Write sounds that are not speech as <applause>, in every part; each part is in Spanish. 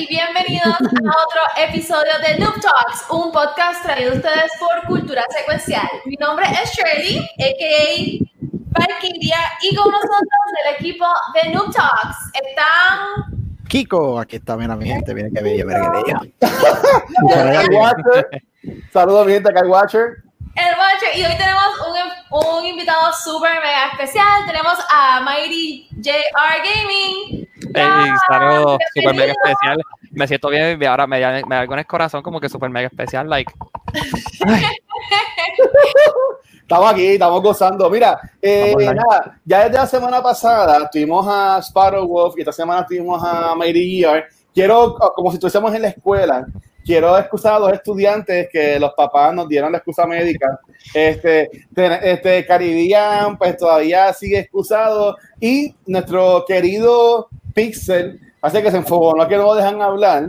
Y bienvenidos a otro episodio de Noob Talks, un podcast traído a ustedes por Cultura Secuencial. Mi nombre es Shirley, a.k.a. Valkyria, y con nosotros del equipo de Noob Talks están... Kiko, aquí está, mira mi gente, mira que bella, mira que bella. Watcher. Saludos, mi gente, Watcher. El Watcher, y hoy tenemos un, un invitado súper mega especial. Tenemos a Mighty JR Gaming. Hey, saludos, super mega especial. Me siento bien y ahora me, da- me da algo en el corazón como que super mega especial, like. <laughs> Estamos aquí, estamos gozando. Mira, eh, nada, ya desde la semana pasada tuvimos a Sparrow Wolf y esta semana tuvimos a Mighty ER. Quiero, como si estuviésemos en la escuela, quiero excusar a los estudiantes que los papás nos dieron la excusa médica. Este, este Caribbean, pues todavía sigue excusado y nuestro querido Pixel hace que se enfocó, no que no lo dejan hablar.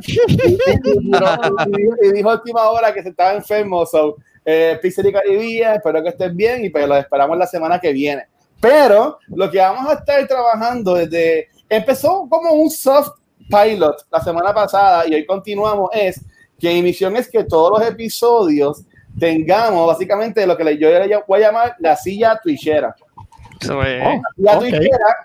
Y, dijo a última hora que se estaba enfermo, so eh, Pixel y Caribbean, espero que estén bien y pues los esperamos la semana que viene. Pero lo que vamos a estar trabajando desde, empezó como un soft pilot la semana pasada y hoy continuamos es que mi misión es que todos los episodios tengamos básicamente lo que yo voy a llamar la silla twitchera. Eso es. La ok. twitchera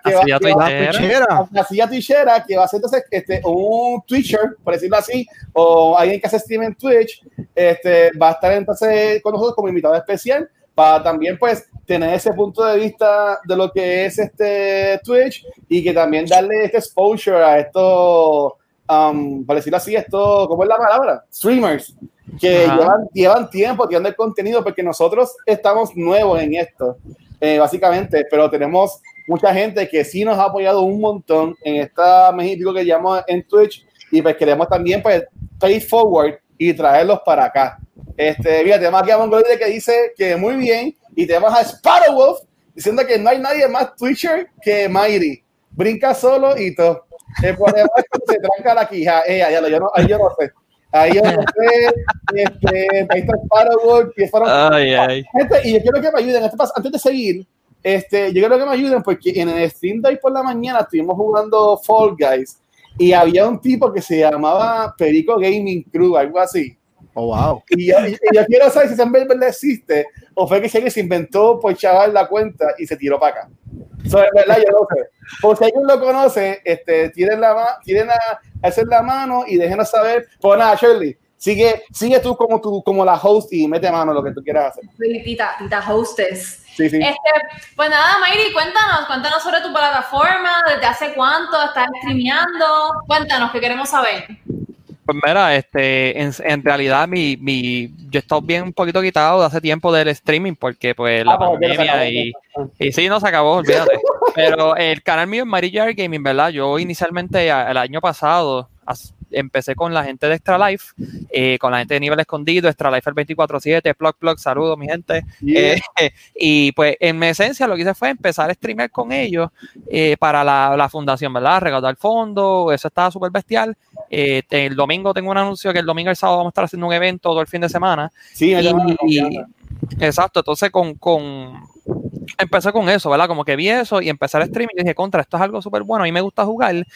que va, a ser entonces este, un Twitcher, por decirlo así, o alguien que hace stream en Twitch, este, va a estar entonces con nosotros como invitado especial para también pues tener ese punto de vista de lo que es este Twitch y que también darle este exposure a estos, um, para decirlo así, esto, ¿cómo es la palabra? Streamers que llevan, llevan tiempo tirando el contenido porque nosotros estamos nuevos en esto, eh, básicamente, pero tenemos mucha gente que sí nos ha apoyado un montón en esta México que llamamos en Twitch y pues queremos también pues pay forward y traerlos para acá. Este, mira, tenemos aquí a Mongoloide que dice que muy bien y tenemos a Sparrow Wolf diciendo que no hay nadie más Twitcher que Mighty. Brinca solo y todo. El se tranca la quija. Eh, ya lo- yo no, yo no sé. Ahí yo no sé. Este, ahí está Sparrow Ay, ay. Gente, y yo quiero que me ayuden. Este Antes de seguir, este, yo quiero que me ayuden porque en el stream de hoy por la mañana estuvimos jugando Fall Guys y había un tipo que se llamaba Perico Gaming Crew, algo así. Oh, wow. Y yo, y- yo quiero saber si ese verdad existe o fue que si alguien se inventó por chaval la cuenta y se tiró para acá. Eso es verdad, yo no sé. Por si alguien lo conoce, este, tiren, la tiren a hacer la mano y déjenos saber. Pues nada, Shirley, sigue, sigue tú como, tú como la host y mete mano lo que tú quieras hacer. Tita, tita hostess. Sí, sí. Este, pues nada, Mayri, cuéntanos, cuéntanos sobre tu plataforma, desde hace cuánto estás streameando. Cuéntanos, que queremos saber. Pues mira, este, en, en realidad mi, mi, yo he estado bien un poquito quitado de hace tiempo del streaming porque pues la Ah, pues, pandemia y, y sí, no se acabó, olvídate. <laughs> Pero el canal mío es Mary Jar Gaming, ¿verdad? Yo inicialmente el año pasado as- empecé con la gente de Extra Life, eh, con la gente de Nivel Escondido, Extra Life el 24-7, Plug Plug, saludos mi gente. Yeah. Eh, <laughs> y pues en mi esencia lo que hice fue empezar a streamear con ellos eh, para la, la fundación, ¿verdad? Recaudar fondos, eso estaba súper bestial. El domingo tengo un anuncio que el domingo y el sábado vamos a estar haciendo un evento todo el fin de semana. Sí, Y- y- exacto, entonces con, con empecé con eso, ¿verdad? Como que vi eso y empecé a streaming y dije, contra, esto es algo súper bueno, a mí me gusta jugar.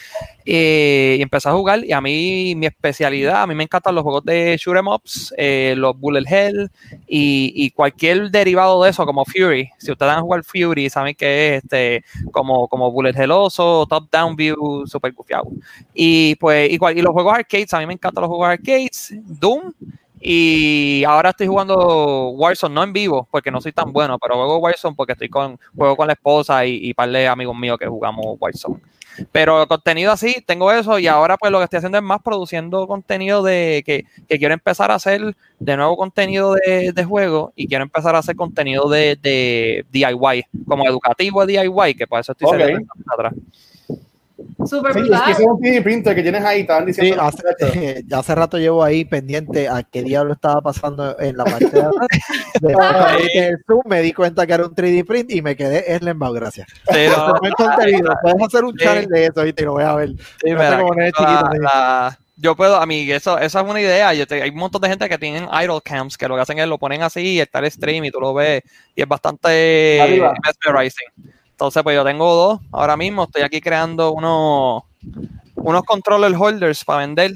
eh, y empecé a jugar y a mí mi especialidad, a mí me encantan los juegos de shoot 'em ups, eh, los bullet hell y, cualquier derivado de eso como Fury. Si ustedes van a jugar Fury, saben que es este como, como bullet helloso, top down view, super gufiado. Y pues igual, y los juegos arcades, a mí me encantan los juegos arcades, Doom y ahora estoy jugando Warzone, no en vivo, porque no soy tan bueno, pero juego Warzone porque estoy con, juego con la esposa y, y par de amigos míos que jugamos Warzone. Pero contenido así, tengo eso y ahora pues lo que estoy haciendo es más produciendo contenido de que, que quiero empezar a hacer de nuevo contenido de, de juego y quiero empezar a hacer contenido de, de DIY, como educativo de DIY, que por eso estoy Ok. saliendo atrás. Super Sí, es que ese es un 3D printer que tienes ahí, estaban Sí, diciendo. hace, <laughs> ya hace rato llevo ahí pendiente a qué diablo estaba pasando en la parte de <laughs> atrás. Después cuando vi que el Zoom me di cuenta que era un 3D print y me quedé en embao, gracias. Sí, no, fue contenido. Puedes hacer un Sí. channel de eso y te lo voy a ver. Sí, No sé cómo la- chiquito, sí. la- yo puedo, a mí, eso, esa es una idea. Yo te- hay un montón de gente que tienen idle cams que lo que hacen es lo ponen así y está el stream y tú lo ves y es bastante Arriba. mesmerizing. Entonces, pues yo tengo dos ahora mismo. Estoy aquí creando unos, unos controller holders para vender.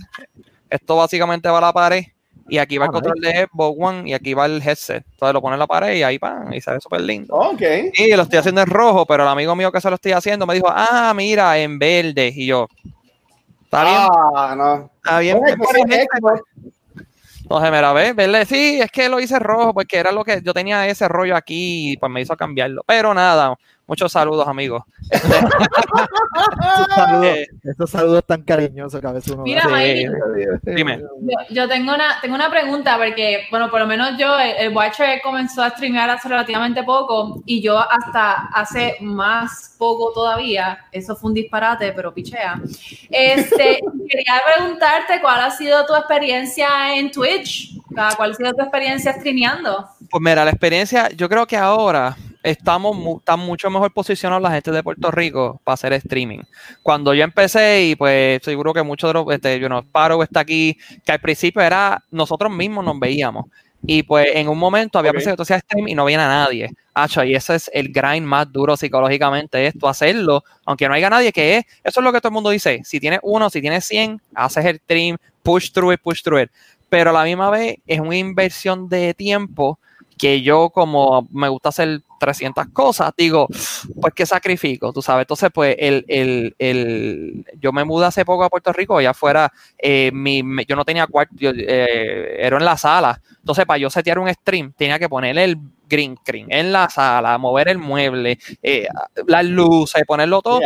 Esto básicamente va a la pared y aquí va Ah, el control de Xbox One y aquí va el headset. Entonces lo pones en la pared y ahí pan, y se ve súper lindo. Ok. Y lo estoy haciendo en rojo, pero el amigo mío que se lo estoy haciendo me dijo, ah, mira, en verde. Y yo, está bien, Ah, no. está bien. Entonces, mira, ve, verde, sí, es que lo hice rojo, porque era lo que yo tenía ese rollo aquí y pues me hizo cambiarlo. Pero nada, muchos saludos, amigos. Esos saludos, Eh, esos saludos tan cariñosos que a veces uno Mira, da. Mayri, dime. Yo, yo tengo una tengo una pregunta porque, bueno, por lo menos yo, el, el Watcher comenzó a streamear hace relativamente poco y yo hasta hace más poco todavía, eso fue un disparate, pero pichea. Este, <laughs> quería preguntarte cuál ha sido tu experiencia en Twitch, O sea, cuál ha sido tu experiencia streameando. Pues mira, la experiencia, yo creo que ahora estamos mu- está mucho mejor posicionados la gente de Puerto Rico para hacer streaming. Cuando yo empecé, y pues seguro que muchos de los, este, you know, Sparrow está aquí, que al principio era nosotros mismos nos veíamos. Y pues en un momento había Ok. veces que tú hacías stream y no veía a nadie. Hacho, y ese es el grind más duro psicológicamente, es tú hacerlo, aunque no haya nadie, que es, eso es lo que todo el mundo dice. Si tienes uno, si tienes 100, haces el stream, push through it, push through it. Pero a la misma vez es una inversión de tiempo que yo como me gusta hacer 300 cosas, digo, pues que sacrifico, tú sabes. Entonces, pues el, el, el- yo me mudé hace poco a Puerto Rico, allá afuera, eh, mi, yo no tenía cuarto, yo, eh, era en la sala. Entonces, para yo setear un stream, tenía que poner el green screen en la sala, mover el mueble, eh, las luces, ponerlo todo.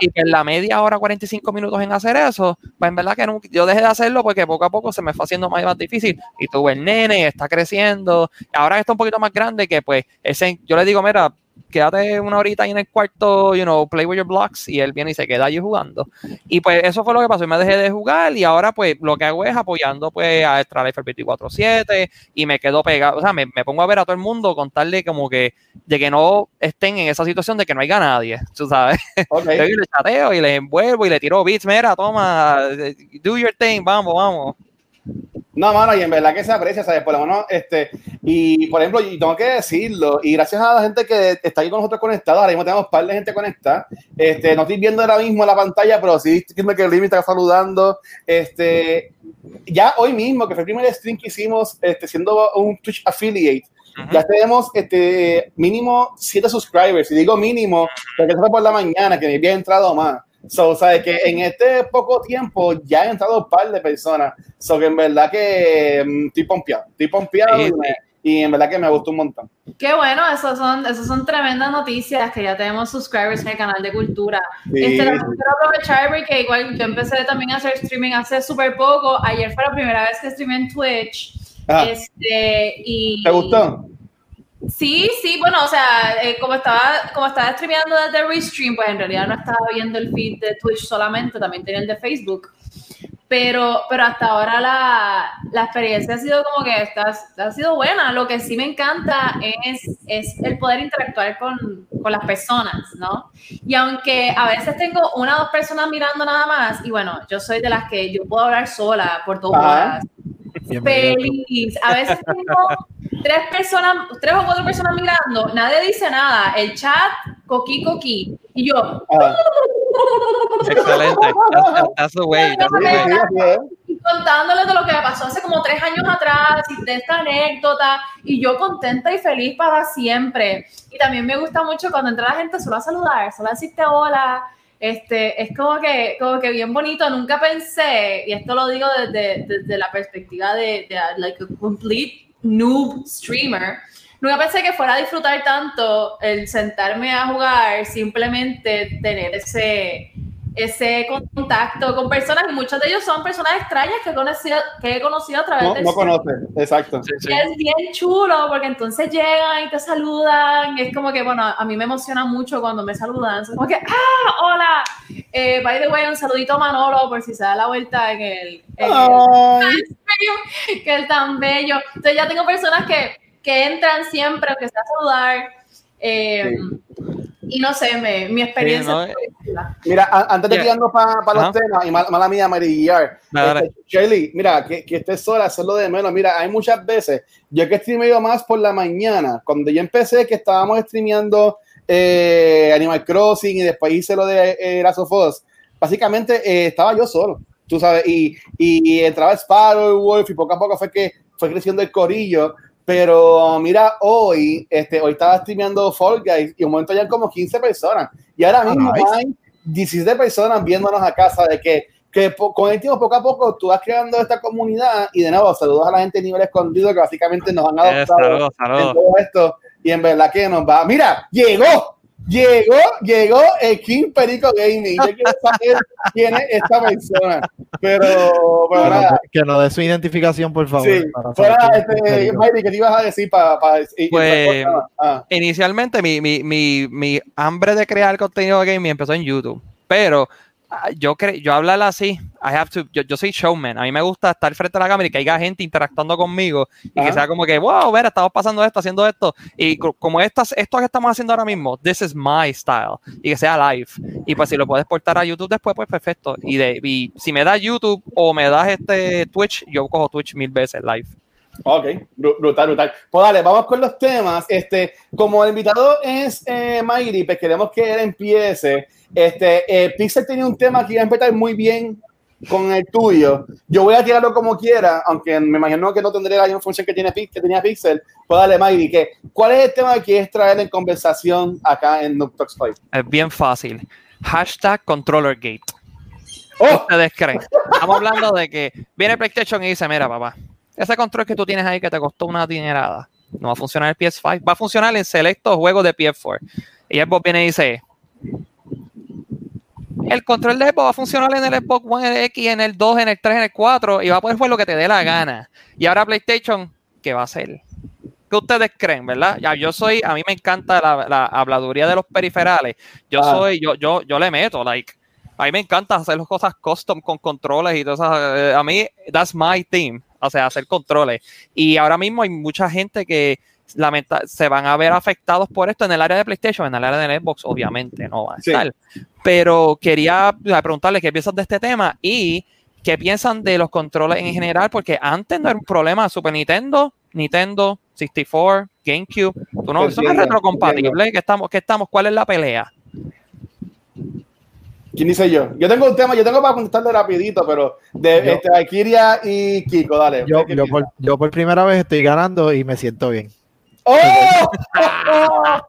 Y que en la media hora, 45 minutos en hacer eso, pues en verdad que nunca- yo dejé de hacerlo porque poco a poco se me fue haciendo más y más difícil. Y tuve el nene, está creciendo. Ahora está un poquito más grande, que pues ese, yo le digo, mira, quédate una horita ahí en el cuarto, you know, play with your blocks, y él viene y se queda allí jugando. Y pues eso fue lo que pasó, y me dejé de jugar, y ahora pues lo que hago es apoyando pues a Extra Life 24-7, y me quedo pegado, o sea, me, me pongo a ver a todo el mundo, contarle como que, de que no estén en esa situación de que no haya nadie, tú sabes. Ok. <laughs> Yo y le chateo y le envuelvo y le tiro beats, mira, toma, do your thing, vamos, vamos. No, mano, y en verdad que se aprecia, ¿sabes? Por lo menos, este, y por ejemplo, y tengo que decirlo, y gracias a la gente que está ahí con nosotros conectada, ahora mismo tenemos un par de gente conectada, este, no estoy viendo ahora mismo la pantalla, pero sí viendo que el me está saludando, este, ya hoy mismo, que fue el primer stream que hicimos, este, siendo un Twitch affiliate, ya tenemos este mínimo 7 subscribers. Y digo mínimo, porque eso fue por la mañana, que me había entrado más. So, sabes que en este poco tiempo ya han entrado un par de personas. So, que en verdad que mm, estoy pompeado. Estoy pompeado Sí, y, me- y en verdad que me gustó un montón. Qué bueno, esos son, esos son tremendas noticias que ya tenemos subscribers en el canal de cultura. Sí, Este, también sí. quiero aprovechar porque igual yo empecé también a hacer streaming hace súper poco. Ayer fue la primera vez que streamé en Twitch. Este, y, ¿Te gustó? Sí, sí, bueno, o sea, eh, como estaba como estaba streameando desde Restream, pues en realidad no estaba viendo el feed de Twitch solamente, también tenía el de Facebook. Pero, pero hasta ahora la, la experiencia ha sido como que está, ha sido buena. Lo que sí me encanta es, es el poder interactuar con, con las personas, ¿no? Y aunque a veces tengo una o dos personas mirando nada más, y bueno, yo soy de las que yo puedo hablar sola por dos Ajá. horas, feliz. A veces tengo tres personas, tres o cuatro personas mirando, nadie dice nada. El chat, coqui, coqui. Y yo, Ah, Excelente. That's, that's the way. That's the way. contándoles de lo que me pasó hace como tres años atrás y de esta anécdota. Y yo contenta y feliz para siempre. Y también me gusta mucho cuando entra la gente solo a saludar, solo a decirte hola. Este, es como que, como que bien bonito. Nunca pensé, y esto lo digo desde, desde la perspectiva de, de like a complete noob streamer. Nunca pensé que fuera a disfrutar tanto el sentarme a jugar, simplemente tener ese, ese contacto con personas, y muchos de ellos son personas extrañas que he conocido, que he conocido a través No, de no conoce, exacto. Sí, es bien chulo porque entonces llegan y te saludan. Es como que, bueno, a mí me emociona mucho cuando me saludan. Es como que, ¡ah! ¡Hola! Eh, by the way, un saludito a Manolo por si se da la vuelta en el. en el- <laughs> que es tan bello. Entonces ya tengo personas que, que entran siempre, aunque sea a saludar. eh, Y no sé, me- mi experiencia. Sí, ¿no? chula. Mira, a- antes de Yeah. tirando para los Ajá. temas, y mal- mala mía, Mary este, Shirley, mira, que, que estés sola, hacerlo de menos. Mira, hay muchas veces, yo que streameo más por la mañana, cuando yo empecé, que estábamos streameando eh, Animal Crossing y después hice lo de eh, Last of Us, básicamente eh, estaba yo solo, tú sabes, y, y entraba Sparrow, Wolf, y poco a poco fue que fue creciendo el corillo. Pero mira, hoy, este, hoy estaba streameando Fall Guys y un momento ya como 15 personas. Y ahora mismo nice. hay 17 personas viéndonos a casa de que, que con el tiempo, poco a poco, tú vas creando esta comunidad y de nuevo, saludos a la gente de nivel escondido que básicamente nos han Eh, adoptado saludos, en todo esto y en verdad que nos va. Mira, llegó, llegó, llegó el King Perico Gaming. Yo quiero saber quién es esta persona, pero, pero Que nada. no- que nos dé su identificación, por favor. Sí, para este. Mayri, ¿qué te ibas a decir para... Pues, Inicialmente mi, mi, mi, mi hambre de crear contenido de gaming empezó en YouTube, pero ah, yo cre yo hablar así, I have to, yo, yo soy showman, a mí me gusta estar frente a la cámara y que haya gente interactuando conmigo y que Ajá. sea como que, wow, ver, estamos pasando esto, haciendo esto, y co- como estas, esto que estamos haciendo ahora mismo, this is my style, y que sea live, y pues si lo puedes portar a YouTube después, pues perfecto, y, de, y si me das YouTube o me das este Twitch, yo cojo Twitch mil veces live. Ok, bru- brutal, brutal. Pues dale, vamos con los temas. Este, como el invitado es eh, Mayri, pues queremos que él empiece. Este, eh, Pixel tenía un tema que iba a empezar muy bien con el tuyo. Yo voy a tirarlo como quiera, aunque me imagino que no tendré la misma función que, tiene, que tenía Pixel. Pues dale, Mayri, que, ¿cuál es el tema que quieres traer en conversación acá en Noob Talks? Es bien fácil. Hashtag ControllerGate. ¿Qué ¡Oh! ustedes creen? Estamos hablando de que viene PlayStation y dice, mira, papá, ese control que tú tienes ahí que te costó una dinerada, no va a funcionar el PS5, va a funcionar en selectos juegos de PS4. Y Xbox viene y dice, el control de Xbox va a funcionar en el Xbox One X, en el 2, en el 3, en el 4, y va a poder jugar lo que te dé la gana. Y ahora PlayStation, ¿qué va a hacer? ¿Qué ustedes creen, verdad? Ya, yo soy, a mí me encanta la, la habladuría de los periferales. Yo Ah. soy, yo, yo, yo le meto, like, a mí me encanta hacer las cosas custom con controles y todas esas. eh, A mí, that's my team. O sea, hacer controles. Y ahora mismo hay mucha gente que lamenta, se van a ver afectados por esto en el área de PlayStation, en el área de Xbox, obviamente, no va a Sí. estar. Pero quería preguntarle qué piensan de este tema y qué piensan de los controles en general, porque antes no era un problema. Super Nintendo, Nintendo, 64, GameCube. Tú no, eso no es Entiendo, retrocompatible. ¿Qué estamos, qué estamos? ¿Cuál es la pelea? ¿Quién dice yo? Yo tengo un tema, yo tengo para contestarle rapidito, pero de Yo- este, Akiria y Kiko, dale. Yo, ¿Qué yo, por, yo por primera vez estoy ganando y me siento bien. ¡Oh! <laughs>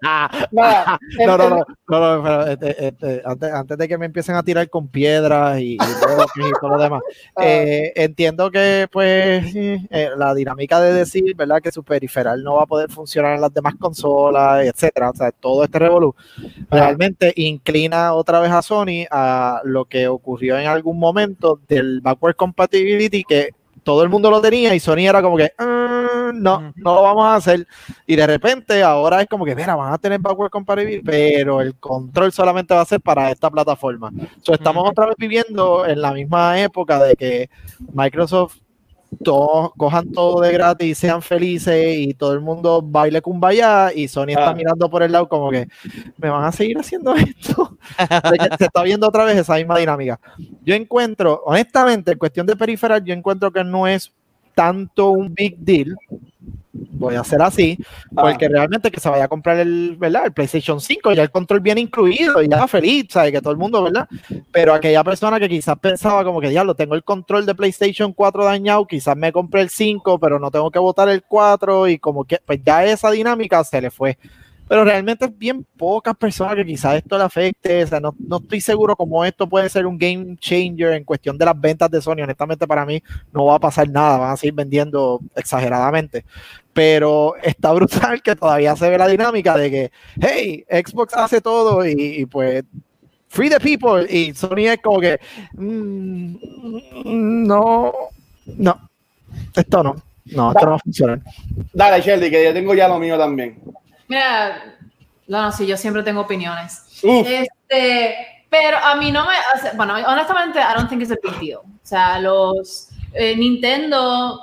Nada, No, no, no, no, no, pero, este, este, antes, antes de que me empiecen a tirar con piedras y, y bloques y todo lo demás, <laughs> Ah. eh, entiendo que pues eh, eh, la dinámica de decir, ¿verdad? Que su periferal no va a poder funcionar en las demás consolas, etcétera, o sea, todo este revolú, realmente inclina otra vez a Sony a lo que ocurrió en algún momento del backward compatibility que todo el mundo lo tenía y Sony era como que "Ah, no, no lo vamos a hacer y de repente ahora es como que mira, van a tener backward compatibility, pero el control solamente va a ser para esta plataforma. So, estamos otra vez viviendo en la misma época de que Microsoft todos cojan todo de gratis sean felices y todo el mundo baile kumbaya y Sony está Ah. mirando por el lado como que me van a seguir haciendo <laughs> esto. Se está viendo otra vez esa misma dinámica. Yo encuentro, honestamente, en cuestión de periferal, yo encuentro que no es tanto un big deal. Voy a hacer así, porque realmente que se vaya a comprar el, ¿verdad? el PlayStation 5, ya el control viene incluido y ya feliz, ¿sabes? Que todo el mundo, ¿verdad? Pero aquella persona que quizás pensaba como que, diablo, tengo el control de PlayStation 4 dañado, quizás me compré el 5, pero no tengo que votar el 4 y como que, pues ya esa dinámica se le fue. Pero realmente es bien pocas personas que quizás esto le afecte, o sea, no, no estoy seguro cómo esto puede ser un game changer en cuestión de las ventas de Sony, honestamente para mí no va a pasar nada, van a seguir vendiendo exageradamente pero está brutal que todavía se ve la dinámica de que, hey, Xbox hace todo y, y pues free the people. Y Sony es como que, mm, no, no, esto no, no, esto no va a funcionar. Dale, Shelly, que yo tengo ya lo mío también. Mira, no, no, sí, yo siempre tengo opiniones. Uf. Este, pero a mí no me, sea, bueno, honestamente, I don't think it's a big deal. O sea, los eh, Nintendo,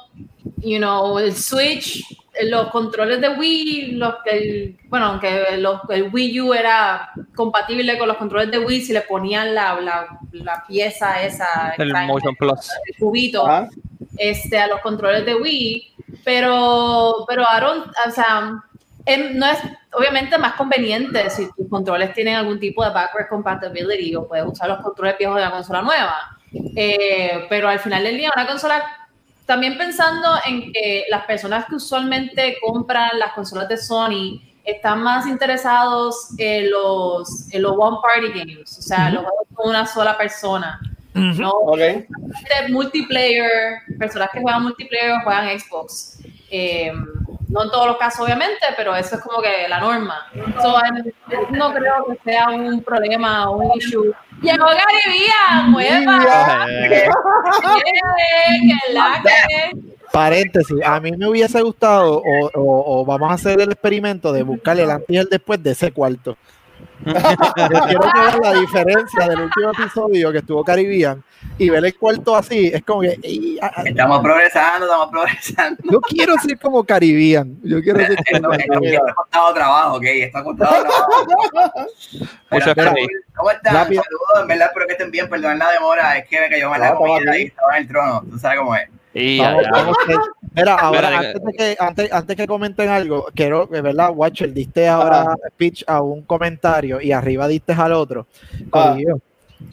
you know, el Switch, los controles de Wii, los que, el- bueno, aunque los- el Wii U era compatible con los controles de Wii, si le ponían la, la, la pieza esa, El extraña, Motion Plus. el cubito, Ajá. este, a los controles de Wii, pero, pero Aaron, o sea, em, no es obviamente más conveniente si tus controles tienen algún tipo de backward compatibility o puedes usar los controles viejos de la consola nueva. Eh, pero al final del día, una consola, también pensando en que las personas que usualmente compran las consolas de Sony están más interesados en los, en los one party games, o sea, los juegos con una sola persona. No, Ok. este multiplayer, personas que juegan multiplayer o juegan Xbox. Eh, no en todos los casos, obviamente, pero eso es como que la norma. So, no creo que sea un problema o un issue. Llegó la que. Paréntesis, a mí me hubiese gustado, o, o- o vamos a hacer el experimento de buscarle el antes y el después de ese cuarto. Yo quiero que vean la diferencia del último episodio que estuvo Caribbean y ver el cuarto así, es como que ey, a- a- Estamos progresando, estamos progresando. yo quiero ser como Caribbean, yo quiero ser <laughs> Esto, como Caribbean. esto ha costado trabajo, ok, esto ha costado <laughs> trabajo. Pero, spray. ¿Cómo están? Rápido. Saludos, en verdad, espero que estén bien, perdonen la demora, es que me cayó mal la comida y estaba en el trono, tú sabes cómo es. y Vamos, ya. vamos Mira, ahora, Mira, antes, de que, antes, antes que comenten algo, quiero, verdad, Watcher, diste ahora pitch a un comentario y arriba diste al otro. Ah.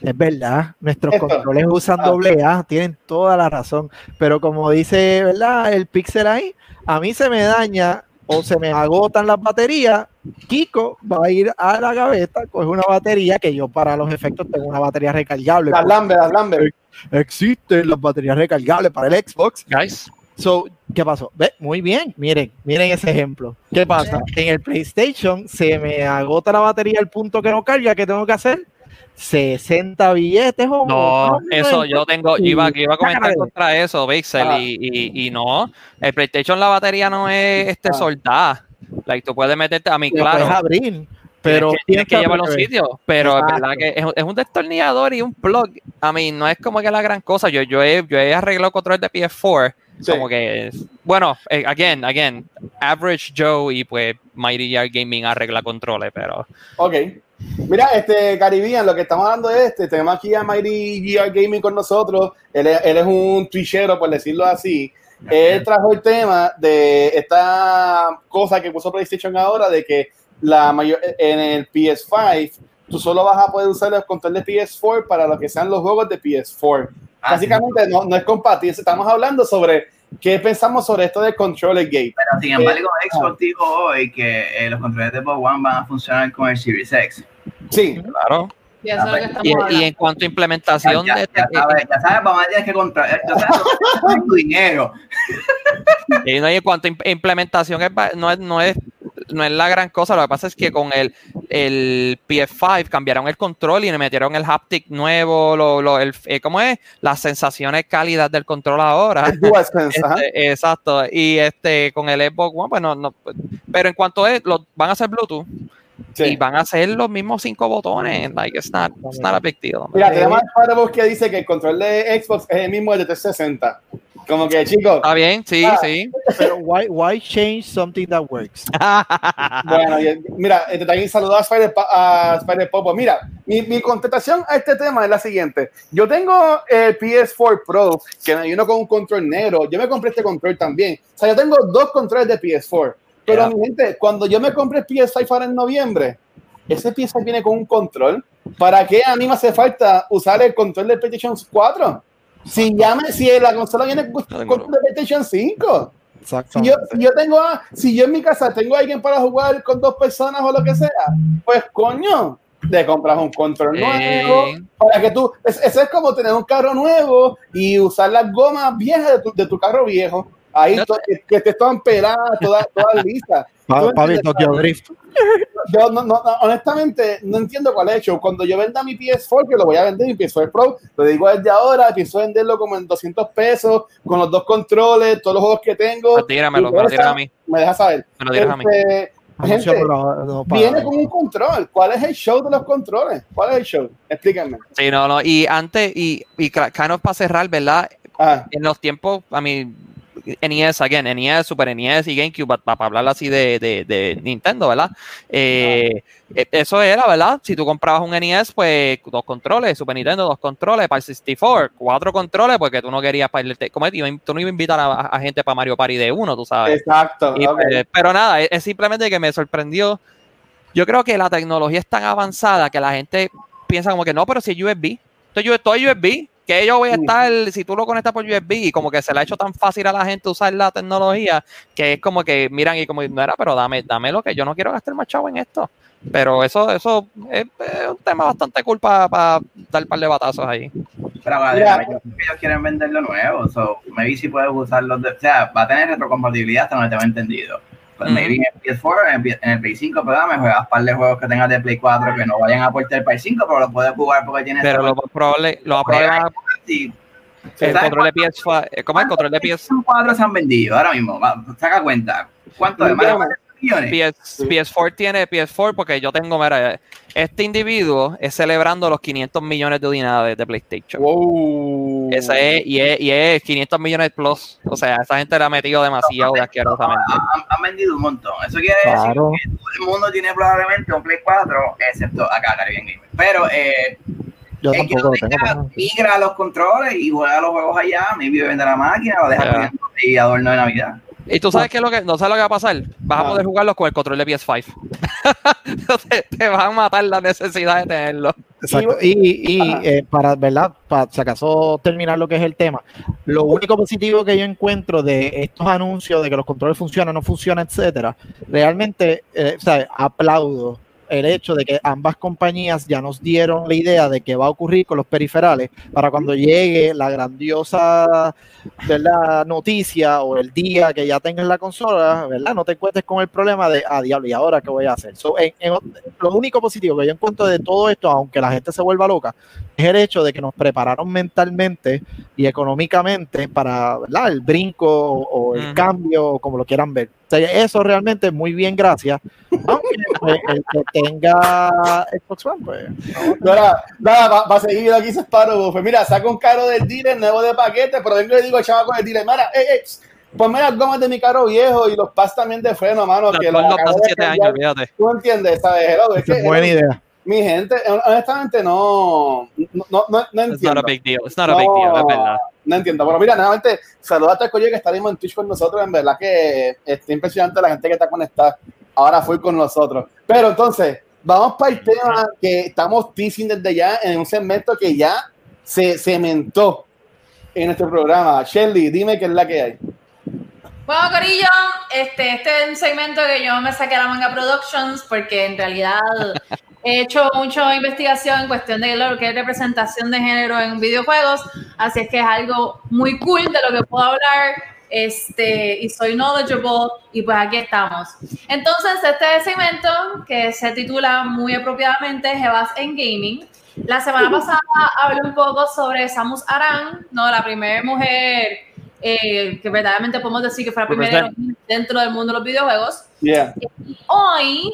Es verdad, nuestros Esto. controles usan Ah. doble A, tienen toda la razón, pero como dice, ¿verdad? El pixel ahí, a mí se me daña o se me agotan las baterías, Kiko va a ir a la gaveta, coge una batería que yo para los efectos tengo una batería recargable. Las Lambert, las. Existen las baterías recargables para el Xbox. Guys, So, ¿qué pasó? Ve, muy bien, miren, miren ese ejemplo. ¿Qué pasa? En el PlayStation se me agota la batería al punto que no carga, ¿qué tengo que hacer? 60 billetes o no, eso yo tengo, yo iba, yo iba a comentar contra eso, Pixel, Ah. y, y, y no, el PlayStation la batería no es este soldada, like, tú puedes meterte, a mí, claro, puedes abrir, pero tienes que, tienes que piensa llevarlo a un porque- sitio, pero es verdad que es, es un destornillador y un plug, a mí no es como que la gran cosa, yo, yo, he, yo he arreglado control de PS4, Sí. como que, bueno, eh, again, again, Average Joe y pues Mighty Yard Gaming arregla controles, pero Ok. Mira, este Caribbean, lo que estamos hablando es este. Tenemos aquí a Mighty GR Gaming con nosotros. Él es, él es un twitchero, por decirlo así. Él trajo el tema de esta cosa que puso PlayStation ahora, de que la mayor, en el PS5 tú solo vas a poder usar el control de PS4 para lo que sean los juegos de PS4. Ah, Básicamente no, no es compatible. Estamos hablando sobre qué pensamos sobre esto de controller gate. Pero sin embargo, Xbox dijo hoy que eh, los controles de Xbox One van a funcionar con el Series X. Sí, claro. Y eso es lo que Y, y en cuanto a implementación ya, de ya este- sabes, ya sabes, mamá tienes que. Ya sabes, <laughs> tu dinero. Y no, y en cuanto a imp- implementación no, es, no, es, no es la gran cosa, lo que pasa es que con el, el PS5 cambiaron el control y le metieron el haptic nuevo, lo, lo- el, eh, ¿cómo es? Las sensaciones cálidas del control ahora. Este, exacto, y este con el Xbox One, pues no, no, pero en cuanto a lo, van a hacer Bluetooth Sí. y van a hacer los mismos cinco botones, like it's not, it's not a big deal. Mira, tenemos a que dice que el control de Xbox es el mismo del de 360. Como que, chicos, Está bien, sí, Ah. sí. Pero why, why change something that works? <laughs> bueno, mira, este, también saludar a Spider, a Spider Popo. Mira, mi, mi contestación a este tema es la siguiente. Yo tengo el PS4 Pro, que me vino con un control negro. Yo me compré este control también. O sea, yo tengo dos controles de PS4. Pero, Yeah. mi gente, cuando yo me compré el PS5 ahora en noviembre, ese PS5 viene con un control. ¿Para qué a mí me hace falta usar el control de PlayStation 4? Si, ya me, si la consola viene con de PlayStation 5. Si yo, Exactamente. si yo tengo a- si yo en mi casa tengo a alguien para jugar con dos personas o lo que sea, pues coño, te compras un control nuevo Eh. para que tú, es- eso es como tener un carro nuevo y usar las gomas viejas de tu, de tu carro viejo. Ahí to- que, que estés todas peladas, todas, todas listas. Yo, no, no, no, honestamente, no entiendo cuál es el show. Cuando yo venda mi PS4, que lo voy a vender, mi PS4 Pro, lo digo desde ahora, pienso venderlo como en 200 pesos, con los dos controles, todos los juegos que tengo. Tíramelo, me lo tiras a mí. Me deja saber. Me lo tiras a mí. Este, Anuncio gente, no, no, para- viene con un control. ¿Cuál es el show de los controles? ¿Cuál es el show? Explíquenme. Sí, no, no. Y antes, y, y kind of para cerrar, ¿verdad? Ah, En los tiempos, a mí, NES, again, NES, Super NES y GameCube, para hablar así de, de, de Nintendo, ¿verdad? Eh, eh, eso era, ¿verdad? Si tú comprabas un NES, pues dos controles, Super Nintendo, dos controles, para el 64, cuatro controles, porque tú no querías para el. Como tú no ibas a invitar a, a gente para Mario Party de uno, tú sabes. exacto. Y, ok. pues, pero nada, es, es simplemente que me sorprendió. Yo creo que la tecnología es tan avanzada que la gente piensa como que no, pero si es USB, esto es esto es USB, que yo voy a estar, si tú lo conectas por USB, y como que se le ha hecho tan fácil a la gente usar la tecnología, que es como que miran y como, no era, pero dame, dame lo que yo no quiero gastar más chavo en esto. Pero eso, eso es, es un tema bastante cool para dar un par de batazos ahí. Pero creo que ellos quieren venderlo nuevo. So, maybe si puedes usarlo. De, o sea, va a tener retrocompatibilidad hasta donde tengo entendido. Pues maybe en el PS4, en el, en el Play 5, pero me juegas un par de juegos que tengas de Play 4 que no vayan a aportar el Play 5, pero los puedes jugar porque tienes. Pero lo más probable, lo más probable Sí. el ¿Sabes control de PS5, eh, ¿cómo es el control de PS, ¿Cuántos 4 se han vendido ahora mismo? Saca cuenta. ¿Cuánto de más de 40 millones? PS, PS4 tiene PS4 porque yo tengo, mira, este individuo es celebrando los 500 millones de unidades de PlayStation. Wow. Ese es, y es, y es 500 millones plus. O sea, esa gente le ha metido demasiado de asquerosamente. Han, han vendido un montón. Eso quiere Claro. decir que todo el mundo tiene probablemente un Play 4, excepto acá, Caribbean Gamer. Pero eh, Yo que tampoco tengo. tenga, pero- migra a los controles y juega los juegos allá, maybe vende la máquina o deja poniendo y adorno de Navidad. Y tú sabes qué es lo que, no sabes lo que va a pasar. Vas a Ah. poder jugarlos con el control de PS5. <laughs> Entonces te van a matar la necesidad de tenerlo. Exacto. Y, y Ajá. eh, para, ¿verdad? Para si acaso terminar lo que es el tema, lo único positivo que yo encuentro de estos anuncios de que los controles funcionan, no funcionan, etcétera, realmente, eh, o sea, aplaudo el hecho de que ambas compañías ya nos dieron la idea de qué va a ocurrir con los periferales para cuando llegue la grandiosa ¿verdad? noticia o el día que ya tengas la consola, ¿verdad? No te encuentres con el problema de, ah, diablo, ¿y ahora qué voy a hacer? So, en- en- lo único positivo que yo encuentro de todo esto, aunque la gente se vuelva loca, es el hecho de que nos prepararon mentalmente y económicamente para ¿verdad? el brinco o, o el cambio, como lo quieran ver. O sea, eso realmente muy bien, gracias. Aunque pues, <laughs> el que tenga Xbox One, pues. no, Ahora, nada, va, va a seguir aquí se Sparrow. Pues mira, saca un carro del dealer nuevo de paquete, pero vengo y le digo al chaval con el dealer, mira, eh, eh, ponme las gomas de mi carro viejo y los pas también de freno, mano, Los que los los de 7 años, olvídate. Tú entiendes, ¿sabes? Hello, es que, buena idea. Mi gente, honestamente no, no, no, no It's not entiendo. a big deal. It's not a big deal, es verdad. No entiendo. Bueno, mira, nuevamente, saludos a Coyo que está mismo en Twitch con nosotros. En verdad que está impresionante la gente que está conectada ahora fue con nosotros. Pero entonces, vamos para el tema que estamos teasing desde ya en un segmento que ya se cementó en nuestro programa. Shelly, dime qué es la que hay. Bueno, Corillo, este, este es un segmento que yo me saqué a la manga Productions porque en realidad he hecho mucha investigación en cuestión de lo que es representación de género en videojuegos, así es que es algo muy cool de lo que puedo hablar este, y soy knowledgeable y pues aquí estamos. Entonces, este segmento que se titula muy apropiadamente Jebas en Gaming. La semana pasada hablé un poco sobre Samus Aran, ¿no? la primera mujer eh, que verdaderamente podemos decir que fue la primera dentro del mundo de los videojuegos. Yeah. Hoy,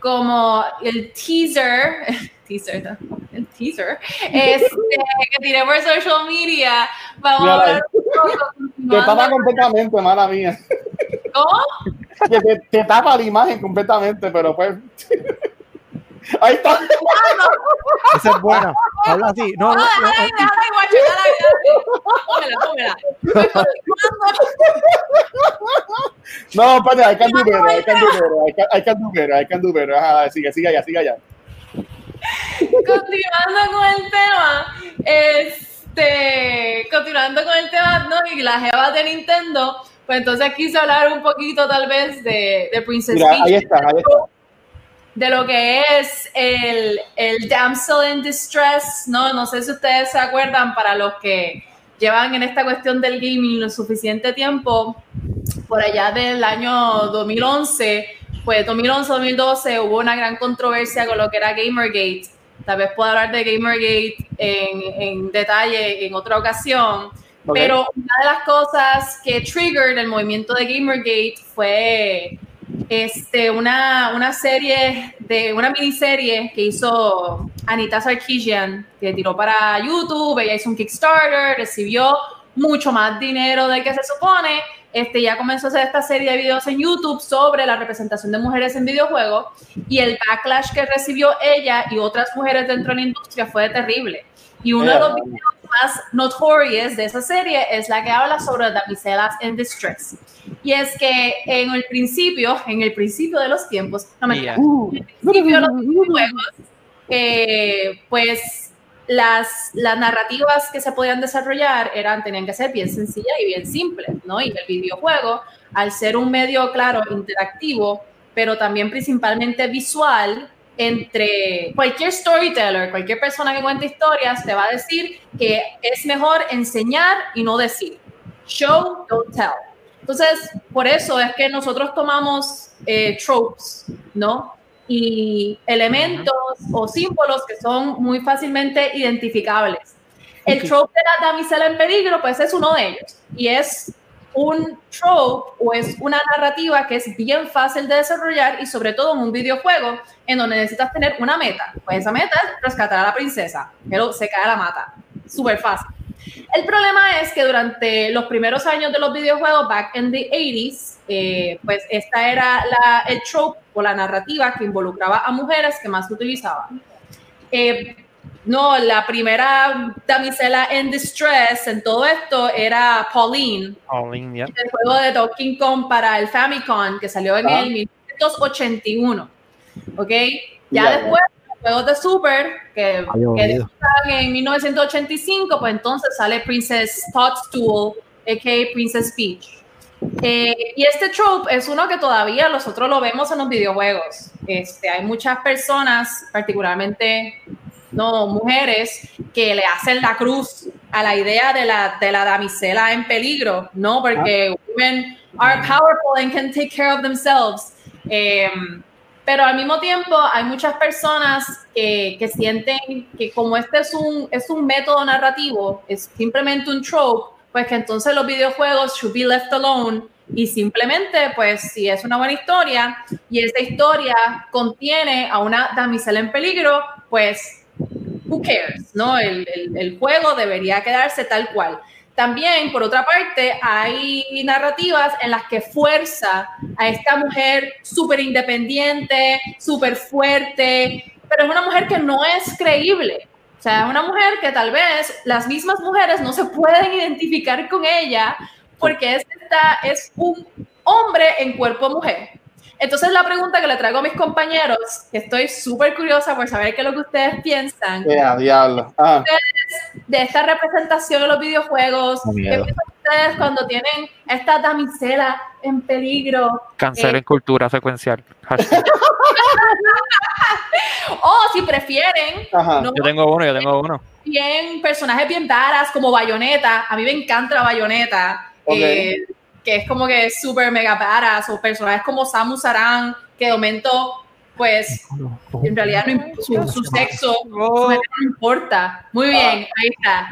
como el teaser, <laughs> teaser, ¿no? el teaser, este, <laughs> que tiré por social media, vamos Mira, a hablar un poco Te tapa completamente, mala mía. ¿Cómo? Que te, te tapa la imagen completamente, pero pues. <laughs> Ahí está. Esa es buena. Habla así. No, no, déjala ahí, déjala ahí, guacho, déjala ahí. Pues continuando, No, espérate, hay can do better, hay can do better, hay can- hay can do better, hay can do better. Ajá, sigue, sigue allá, sigue allá. continuando con el tema, este, continuando con el tema, ¿no? Y la jeva de Nintendo, pues entonces quise hablar un poquito tal vez de, de Princess Mira, Peach, ahí está, ahí está. De lo que es el, el damsel in distress, ¿no? No sé si ustedes se acuerdan, para los que llevan en esta cuestión del gaming lo suficiente tiempo, por allá del año 2011, pues 2011-2012 hubo una gran controversia con lo que era Gamergate. Tal vez pueda hablar de Gamergate en, en detalle en otra ocasión. Ok. Pero una de las cosas que triggered el movimiento de Gamergate fue este, una, una serie de una miniserie que hizo Anita Sarkeesian, que tiró para YouTube, ella hizo un Kickstarter, recibió mucho más dinero del que se supone. Este, ya comenzó a hacer esta serie de videos en YouTube sobre la representación de mujeres en videojuegos y el backlash que recibió ella y otras mujeres dentro de la industria fue terrible. Y uno de los Yeah. videos más notorious de esa serie es la que habla sobre damiselas en distress. Y es que en el principio, en el principio de los tiempos, no me Yeah. en el principio de los videojuegos, eh, pues las, las narrativas que se podían desarrollar eran, tenían que ser bien sencillas y bien simples, ¿no? Y el videojuego, al ser un medio, claro, interactivo, pero también principalmente visual, entre cualquier storyteller, cualquier persona que cuente historias, te va a decir que es mejor enseñar y no decir. Show, don't tell. Entonces, por eso es que nosotros tomamos eh, tropes, ¿no? Y elementos o símbolos que son muy fácilmente identificables. El trope de la damisela en peligro, pues es uno de ellos. Y es un trope o es una narrativa que es bien fácil de desarrollar y sobre todo en un videojuego en donde necesitas tener una meta. Pues esa meta es rescatar a la princesa, pero se cae la mata. Súper fácil. El problema es que durante los primeros años de los videojuegos, back in the 80s, eh, pues esta era la, el trope o la narrativa que involucraba a mujeres que más se utilizaban. Eh, no, la primera damisela en distress en todo esto era Pauline, Pauline, yeah. el juego de Donkey Kong para el Famicom que salió en Ah. el 1981. ¿Ok? Ya Ya, después, los juegos de Super, que, que en 1985, pues entonces sale Princess Toadstool, a.k.a. Princess Peach. Eh, y este trope es uno que todavía nosotros lo vemos en los videojuegos. Este, hay muchas personas, particularmente no mujeres, que le hacen la cruz a la idea de la, de la damisela en peligro, ¿no? Porque women are powerful and can take care of themselves. Em, pero al mismo tiempo hay muchas personas que, que sienten que como este es un, es un método narrativo, es simplemente un trope, pues que entonces los videojuegos should be left alone y simplemente, pues si es una buena historia y esta historia contiene a una damisela en peligro, pues who cares, ¿no? El, el, el juego debería quedarse tal cual. También, por otra parte, hay narrativas en las que fuerza a esta mujer súper independiente, súper fuerte, pero es una mujer que no es creíble. O sea, es una mujer que tal vez las mismas mujeres no se pueden identificar con ella porque es, esta, es un hombre en cuerpo mujer. Entonces la pregunta que le traigo a mis compañeros, que estoy súper curiosa por saber qué es lo que ustedes piensan Ya, diablo. Ah, de esta representación en los videojuegos, Qué ¿qué piensan ustedes cuando tienen esta damisela en peligro? Cancelen Eh. cultura secuencial. <laughs> O si prefieren, Ajá. no Yo tengo uno, yo tengo uno. bien personajes bien varas como Bayonetta, a mí me encanta la Bayonetta, Ok. eh, que es como que súper mega varas, o personajes como Samus Aran, que de momento, pues, en realidad no su, su sexo Oh. no importa. Muy bien, ahí está.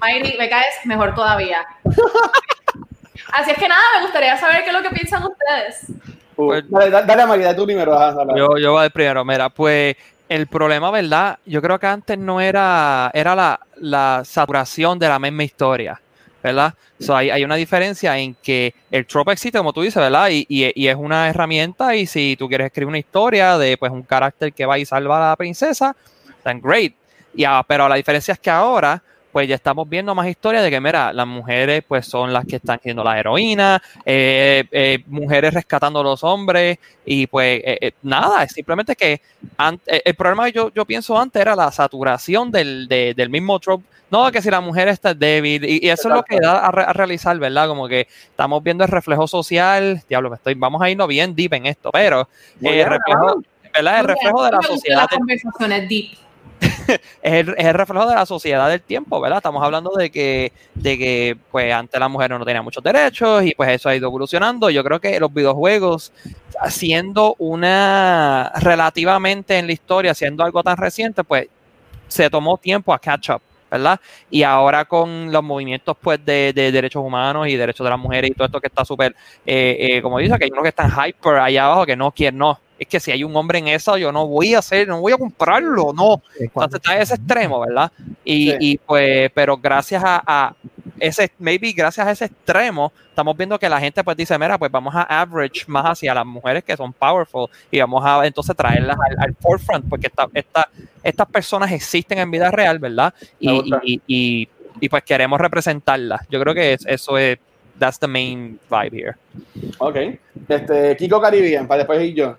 Mayri, me caes mejor todavía. <laughs> Así es que nada, me gustaría saber qué es lo que piensan ustedes. Pues- dale, dale, María, tú primero. Yo, yo voy a ir primero. Mira, pues el problema, ¿verdad? Yo creo que antes no era, era la, la saturación de la misma historia, ¿verdad? So, hay, hay una diferencia en que el trope existe, como tú dices, ¿verdad? Y, y- es una herramienta y si tú quieres escribir una historia de pues un carácter que va y salva a la princesa, then great. Y, pero la diferencia es que ahora pues ya estamos viendo más historias de que, mira, las mujeres pues son las que están siendo las heroínas, eh, eh, mujeres rescatando a los hombres y pues eh, eh, nada, es simplemente que an- eh, el problema que yo, yo pienso antes era la saturación del, de- del mismo trope. No, que si la mujer está débil, y, y eso es lo que da a, re- a realizar, ¿verdad? Como que estamos viendo el reflejo social, diablo, me estoy, vamos a irnos bien deep en esto, pero el reflejo, ¿verdad? El reflejo de la sociedad las conversaciones deep. <laughs> es, el, es el reflejo de la sociedad del tiempo, ¿verdad? Estamos hablando de que, de que pues antes la mujer no tenía muchos derechos y pues eso ha ido evolucionando. Yo creo que los videojuegos, siendo una relativamente en la historia, siendo algo tan reciente, pues se tomó tiempo a catch up. ¿verdad? Y ahora con los movimientos pues de, de derechos humanos y derechos de las mujeres y todo esto que está súper, eh, eh, como dice, que hay unos que están hyper allá abajo que no quieren, no, es que si hay un hombre en eso, yo no voy a hacer, no voy a comprarlo, no. Entonces está en ese extremo, ¿verdad? Y, Sí. y pues, pero gracias a, a ese, maybe gracias a ese extremo, estamos viendo que la gente pues dice, mira, pues vamos a average más hacia las mujeres que son powerful y vamos a entonces traerlas al, al forefront, porque esta, esta, estas personas existen en vida real, ¿verdad? Y, y, y, y, pues queremos representarlas. Yo creo que es- eso es, that's the main vibe here. Ok. Este, Kiko Caribbean, para después ir yo.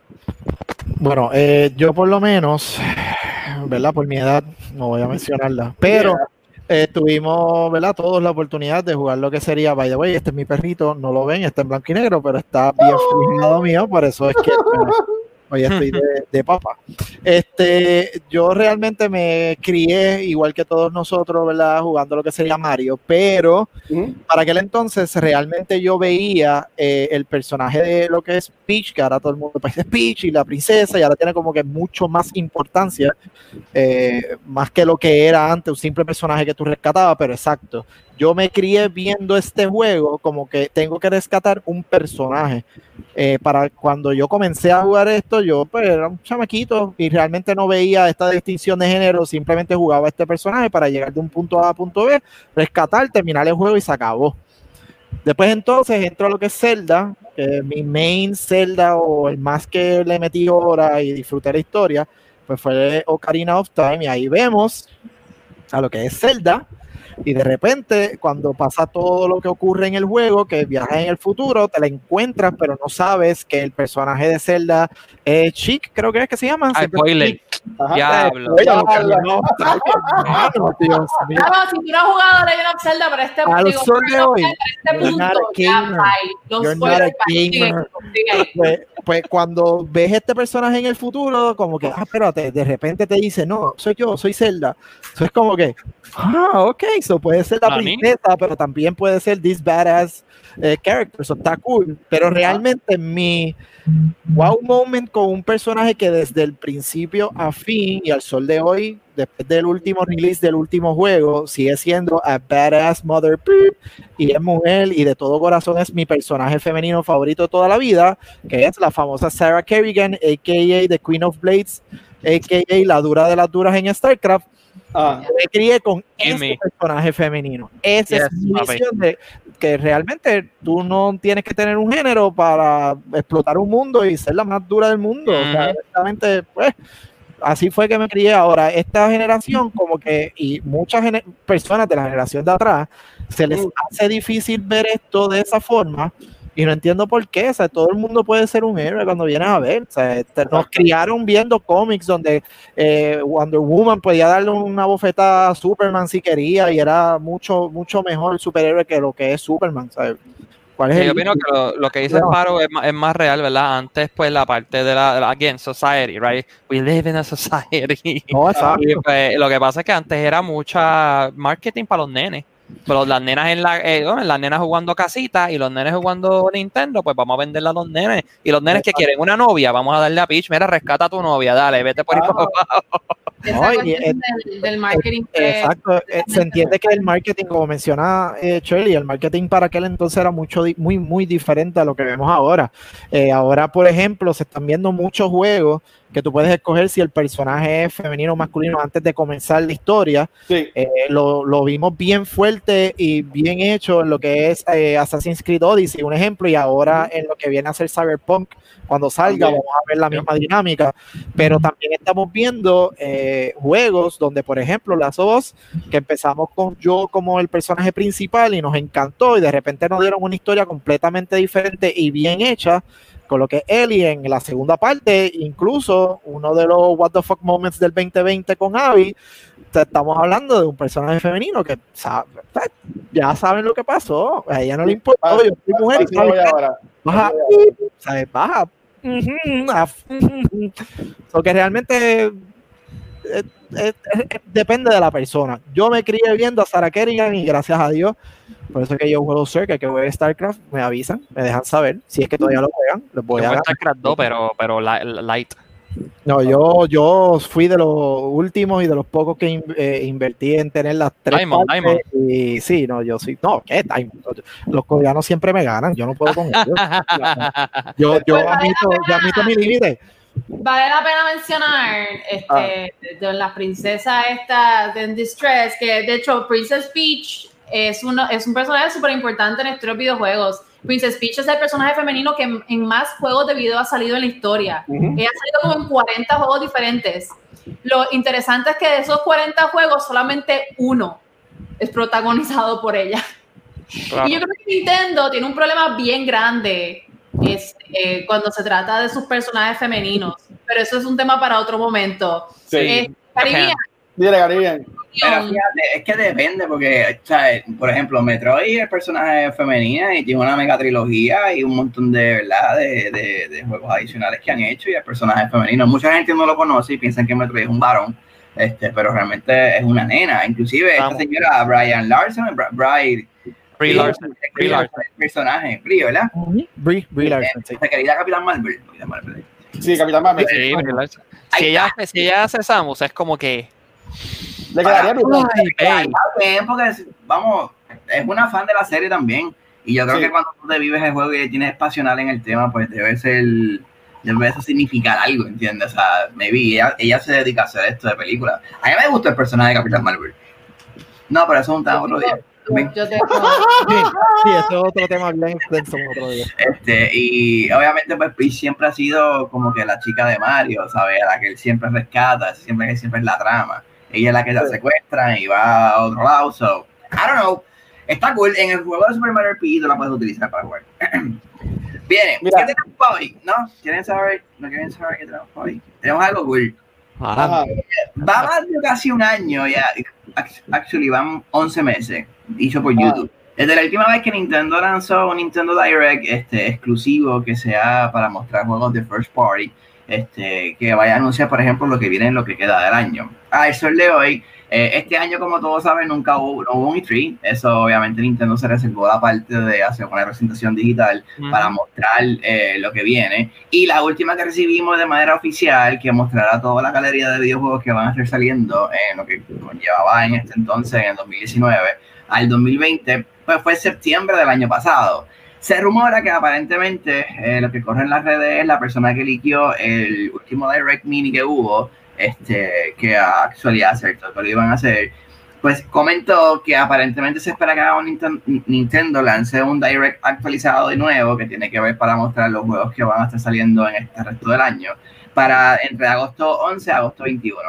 Bueno, eh, yo por lo menos, ¿verdad? Por mi edad, no voy a mencionarla, pero eh, tuvimos, ¿verdad? Todos la oportunidad de jugar lo que sería, by the way, este es mi perrito, no lo ven, está en blanco y negro, pero está bien <laughs> fijado mío, por eso es que bueno, hoy estoy de, de papa. Este, yo realmente me crié, igual que todos nosotros, ¿verdad? Jugando lo que sería Mario, pero para aquel entonces realmente yo veía eh, el personaje de lo que es Peach, que ahora todo el mundo <laughs> es Peach y la princesa, y ahora tiene como que mucho más importancia, eh, más que lo que era antes, un simple personaje que tú rescatabas, pero exacto. Yo me crié viendo este juego como que tengo que rescatar un personaje. Eh, para cuando yo comencé a jugar esto, yo pues, era un chamaquito y realmente no veía esta distinción de género, simplemente jugaba este personaje para llegar de un punto A a punto B rescatar, terminar el juego y se acabó. Después entonces entro a lo que es Zelda, que mi main Zelda o el más que le metí hora y disfruté la historia, pues fue Ocarina of Time y ahí vemos a lo que es Zelda y de repente cuando pasa todo lo que ocurre en el juego, que viaja en el futuro, te la encuentras pero no sabes que el personaje de Zelda es Chic, creo que es que se llama. Spoiler. Ajá. Diablo. Dios mío. Si tú no has jugado Legend of Zelda, pero este, Al digo, sol de pero hoy, este punto, ya. Los You're not a gamer. pues, pues cuando ves este personaje en el futuro, como que, ah, espérate, de repente te dice, no, soy yo, soy Zelda. Eso es como que, ah, ok, eso puede ser la princesa, pero también puede ser this badass eh, character, eso está cool. Pero realmente mi wow moment con un personaje que desde el principio a fin y al sol de hoy, después del último release del último juego, sigue siendo a badass mother beep, y es mujer y de todo corazón es mi personaje femenino favorito de toda la vida, que es la famosa Sarah Kerrigan, a.k.a. The Queen of Blades, a.k.a. la dura de las duras en StarCraft. Ah, Me crié con ese personaje femenino. Esa es Yes, mi papi. visión de que realmente tú no tienes que tener un género para explotar un mundo y ser la más dura del mundo. O sea, honestamente, pues así fue que me crié. Ahora, esta generación, como que, y muchas personas de la generación de atrás, se les Mm. hace difícil ver esto de esa forma. Y no entiendo por qué, o sea, todo el mundo puede ser un héroe cuando vienes a ver. O sea, este, nos criaron viendo cómics donde eh, Wonder Woman podía darle una bofetada a Superman si quería y era mucho, mucho mejor superhéroe que lo que es Superman. ¿sabes? ¿Cuál es Sí, el yo opino que lo, lo que dice No. Paro es, más- es más real, ¿verdad? Antes, pues, la parte de la, la- again, society, right? We live in a society. No, exacto. <laughs> Y, pues, lo que pasa es que antes era mucha marketing para los nenes. Pero las nenas en la, eh, bueno, las nenas jugando casita y los nenes jugando Nintendo, pues vamos a venderle a los nenes. Y los nenes que quieren una novia, vamos a darle a Peach, mira, rescata a tu novia, dale, vete por ahí Ah. para abajo. No, y del, del marketing. que- Exacto, eh, se entiende que el marketing, como menciona eh, Shirley, el marketing para aquel entonces era mucho, di- muy, muy diferente a lo que vemos ahora. Eh, ahora, por ejemplo, se están viendo muchos juegos que tú puedes escoger si el personaje es femenino o masculino antes de comenzar la historia. sí. Eh, lo, lo vimos bien fuerte y bien hecho en lo que es eh, Assassin's Creed Odyssey, un ejemplo, y ahora en lo que viene a ser Cyberpunk, cuando salga También. vamos a ver la misma dinámica, pero también estamos viendo eh, juegos donde, por ejemplo, las dos, que empezamos con yo como el personaje principal y nos encantó y de repente nos dieron una historia completamente diferente y bien hecha, con lo que Ellie en la segunda parte, incluso uno de los what the fuck moments del 2020 con Abby, estamos hablando de un personaje femenino que sabe- ya saben lo que pasó, a ella no le importó, Ah, yo soy mujer y voy sabe, ahora. baja, ¿sabes? baja. Ah. <laughs> So que realmente eh, depende de la persona. Yo me crié viendo a Sarah Kerrigan y gracias a Dios, por eso que yo juego cerca, que juegue StarCraft, me avisan, me dejan saber. Si es que todavía lo juegan, les voy Yo a. StarCraft 2, pero, pero light. No, yo, yo fui de los últimos y de los pocos que in- eh, invertí en tener las tres Diamond, Diamond. Y sí, no, yo sí. No, ¿qué Diamond? Los coreanos siempre me ganan, yo no puedo con ellos. <laughs> Yo, yo vale admito, yo admito mi límite. Vale la pena mencionar este, de la princesa esta de Distress, que de hecho Princess Peach es, uno, es un personaje súper importante en estos videojuegos. Princess Peach es el personaje femenino que en, en más juegos de video ha salido en la historia. Ella ha salido como en 40 juegos diferentes. Lo interesante es que de esos 40 juegos, solamente uno es protagonizado por ella. Claro. Y yo creo que Nintendo tiene un problema bien grande este, cuando se trata de sus personajes femeninos. Pero eso es un tema para otro momento. Sí. Eh, Caribbean, Dile, Caribbean. Pero fíjate, es que depende, porque, o sea, por ejemplo, Metroid es personaje femenina y tiene una mega trilogía y un montón de, ¿verdad? De, de, de juegos adicionales que han hecho y el personaje femenino. Mucha gente no lo conoce y piensan que Metroid es un varón, este, pero realmente es una nena. Inclusive esta Vamos. señora Brian Larson, Bri- Brian, Brie Larson, Brie Larson. el personaje, Brie, ¿verdad? Brie, Brie Larson, sí. Querida Capitán Marvel. Capitán Marvel. Sí, Capitán Marvel. Sí, Brie Larson. Si ella, hace- si ella hace Samus, es como que. Le quedaría bien, porque vamos, es una fan de la serie también. Y yo creo Sí. que cuando tú te vives el juego y tienes pasional en el tema, pues debe ser, debe eso significar algo, ¿entiendes? O sea, maybe ella, ella se dedica a hacer esto de película. A mí me gusta el personaje de Capitán Marvel. No, pero eso es un tema otro día. Yo, yo tengo- <laughs> Sí, sí, ese es otro tema bien extenso en otro día. Este, y obviamente pues Peach siempre ha sido como que la chica de Mario, ¿sabes? A la que él siempre rescata, siempre que siempre es la trama. Ella es la que la secuestra y va a otro lado, so, I don't know. Está cool, en el juego de Super Mario RPG tú la puedes utilizar para jugar. <clears throat> Viene, Mira. ¿qué tenemos para hoy? ¿No? ¿Quieren saber? ¿No quieren saber qué tenemos hoy? Tenemos algo cool. Ajá. Va más de casi un año ya. Ac- Actually, van 11 meses. Dicho por Ah. YouTube. Desde la última vez que Nintendo lanzó un Nintendo Direct este, exclusivo que sea para mostrar juegos de first party, este, que vaya a anunciar, por ejemplo, lo que viene en lo que queda del año. A eso de hoy, eh, este año, como todos saben, nunca hubo, no hubo un E3. Eso, obviamente, Nintendo se reservó la parte de hacer una presentación digital para mostrar eh, lo que viene. Y la última que recibimos de manera oficial, que mostrará toda la galería de videojuegos que van a estar saliendo en lo que conllevaba en este entonces, en el 2019 al 2020, pues fue septiembre del año pasado. Se rumora que aparentemente eh, lo que corre en las redes es la persona que liquió el último Direct Mini que hubo, este, que a actualidad, ¿cierto? Que lo iban a hacer, pues comentó que aparentemente se espera que haga un Ninten- Nintendo lance un Direct actualizado de nuevo que tiene que ver para mostrar los juegos que van a estar saliendo en este resto del año para entre agosto 11 y agosto 21.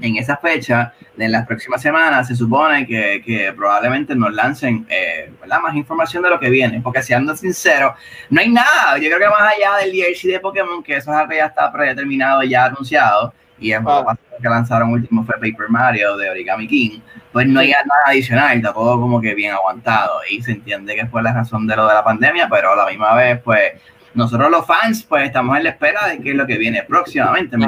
En esa fecha, en las próximas semanas, se supone que, que probablemente nos lancen eh, más información de lo que viene, porque siendo sincero, no hay nada. Yo creo que más allá del DLC de Pokémon, que eso es algo que ya está predeterminado ya anunciado, y el juego Ah. que lanzaron último fue Paper Mario de Origami King, pues no hay nada adicional, todo como que bien aguantado y se entiende que fue la razón de lo de la pandemia, pero a la misma vez, pues nosotros los fans, pues estamos en la espera de qué es lo que viene próximamente, ¿me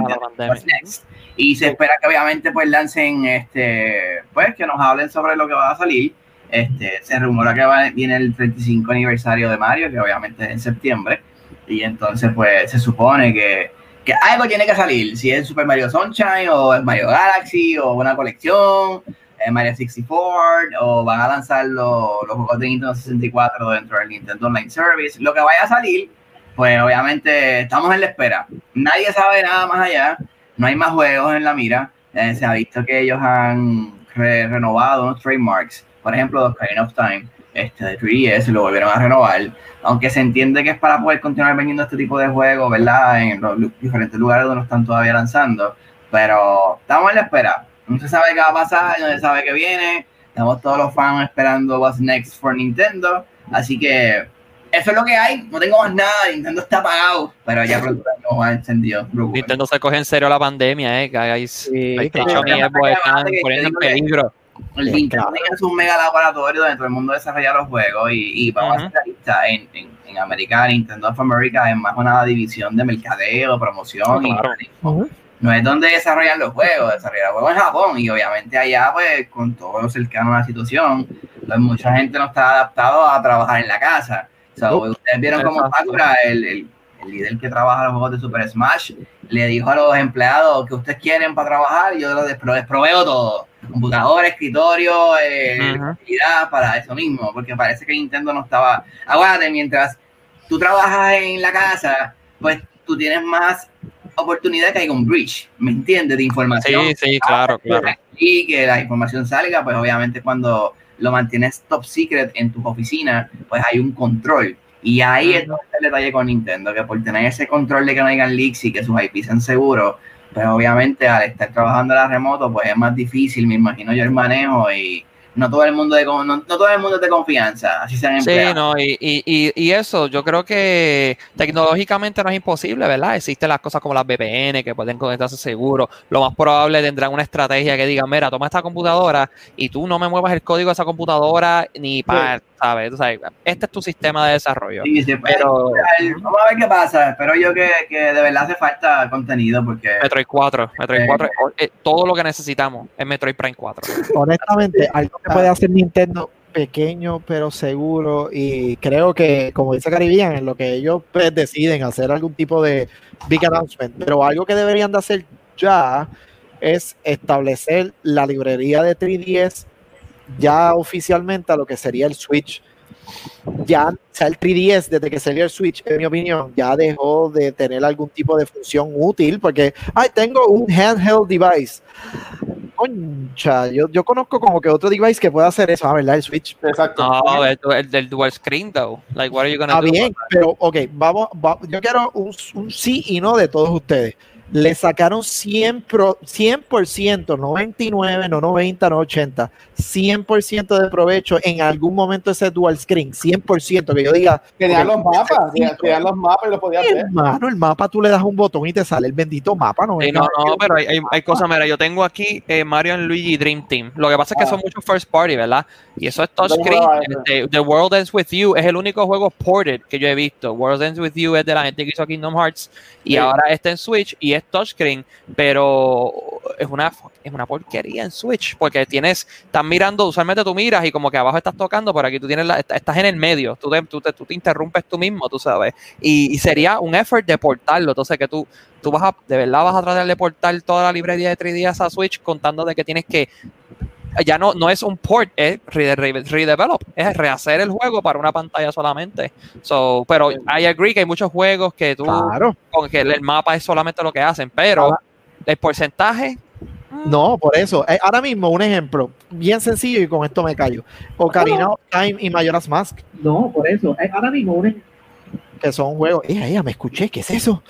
Y se espera que obviamente pues lancen, este, pues que nos hablen sobre lo que va a salir. Este, se rumora que viene el 35 aniversario de Mario, que obviamente es en septiembre, y entonces pues se supone que, que algo tiene que salir, si es Super Mario Sunshine o es Mario Galaxy o una colección, eh, Mario 64 o van a lanzar los, los juegos de Nintendo 64 dentro del Nintendo Online Service, lo que vaya a salir, pues obviamente estamos en la espera. Nadie sabe nada más allá, no hay más juegos en la mira, eh, se ha visto que ellos han re- renovado unos trademarks, por ejemplo, The Ocarina of Time, este de 3DS lo volvieron a renovar, aunque se entiende que es para poder continuar vendiendo este tipo de juegos, ¿verdad? En los diferentes lugares donde están todavía lanzando, pero estamos en la espera. No se sabe qué va a pasar, no se sabe qué viene, estamos todos los fans esperando what's next for Nintendo, así que eso es lo que hay, no tengo más nada, Nintendo está apagado, pero ya pronto <laughs> no va encendido. Nintendo se coge en serio la pandemia, eh, guys. Sí, PlayStation claro. y Xbox están Que poniendo en peligro. El Sí, Nintendo claro. tiene su mega laboratorio donde todo el mundo desarrolla los juegos y, y vamos a ser realistas, en, en, en América, Nintendo of America es más una división de mercadeo, promoción y no es donde desarrollan los juegos, desarrollan los juegos en Japón y obviamente allá pues con todo lo cercano a la situación, pues mucha gente no está adaptado a trabajar en la casa. Ustedes vieron como Sakura, el, el, el, líder que trabaja los juegos de Super Smash, le dijo a los empleados que ustedes quieren para trabajar yo les proveo todo. Computador, escritorio, eh, para eso mismo, porque parece que Nintendo no estaba... Aguárdate, mientras tú trabajas en la casa, pues tú tienes más oportunidad que hay un bridge, ¿me entiendes? De información. Sí, sí, claro, claro. Y que la información salga, pues obviamente cuando lo mantienes top secret en tus oficinas, pues hay un control. Y ahí es donde está el detalle con Nintendo, que por tener ese control de que no hayan leaks y que sus IP sean seguros, pues obviamente al estar trabajando a la remoto, pues es más difícil, me imagino yo el manejo y, no todo el mundo de no, todo el mundo es de confianza, así sean empleados. Sí, no, y, y, y, eso, yo creo que tecnológicamente no es imposible, ¿verdad? Existen las cosas como las VPN que pueden conectarse seguro. Lo más probable tendrán una estrategia que diga, mira, toma esta computadora y tú no me muevas el código de esa computadora ni para, ¿sabes? Este es tu sistema de desarrollo. Sí, sí, pues, pero, vamos a ver qué pasa. Pero yo que, que de verdad hace falta contenido porque... Metroid 4, Metroid 4, eh, eh, todo lo que necesitamos es Metroid Prime 4. Honestamente, algo que puede hacer Nintendo pequeño pero seguro y creo que como dice Caribbean en lo que ellos pues, deciden hacer algún tipo de big announcement pero algo que deberían de hacer ya es establecer la librería de 3DS ya oficialmente a lo que sería el Switch ya, o sea, el 3DS, desde que salió el Switch, en mi opinión, ya dejó de tener algún tipo de función útil, porque, ay, tengo un handheld device. Concha, yo, yo conozco como que otro device que pueda hacer eso, ah, ¿verdad? El Switch. Exacto. No, el, del dual screen, though. Like, what are you gonna Está bien, pero, ok, vamos, yo quiero un, un sí y no de todos ustedes le sacaron 100%, 100%, 99, no 90, no 80, 100% de provecho en algún momento ese dual screen, 100%, que yo diga. Tenían los mapas, tenían los mapas y lo podías ver. Hermano, el mapa tú le das un botón y te sale el bendito mapa, ¿no? no, no, pero hay, hay, cosas, mira, yo tengo aquí eh, Mario and Luigi Dream Team. Lo que pasa es que ah. son muchos first party, ¿verdad? Y eso es touchscreen. Este, The World Ends With You es el único juego ported que yo he visto. World Ends With You es de la gente que hizo Kingdom Hearts y ahora está en Switch y es touchscreen, pero es una, es una porquería en Switch porque tienes, estás mirando, usualmente tú miras y como que abajo estás tocando, pero aquí tú tienes la, estás en el medio, tú te, tú, te, tú te interrumpes tú mismo, tú sabes, y, sería un effort de portarlo, entonces que tú, tú vas a, de verdad vas a tratar de portar toda la librería de 3 días a Switch contando de que tienes que ya no, no es un port, es redevelop, es rehacer el juego para una pantalla solamente. So, pero I agree que hay muchos juegos que tú, con que el mapa es solamente lo que hacen, pero el porcentaje. Mm. No, por eso. Eh, ahora mismo, un ejemplo bien sencillo y con esto me callo. Ocarina of Time y Majora's Mask. No, por eso. Eh, ahora mismo, un ejemplo. Que son juegos. ¡Eh, me escuché! ¿Qué es eso?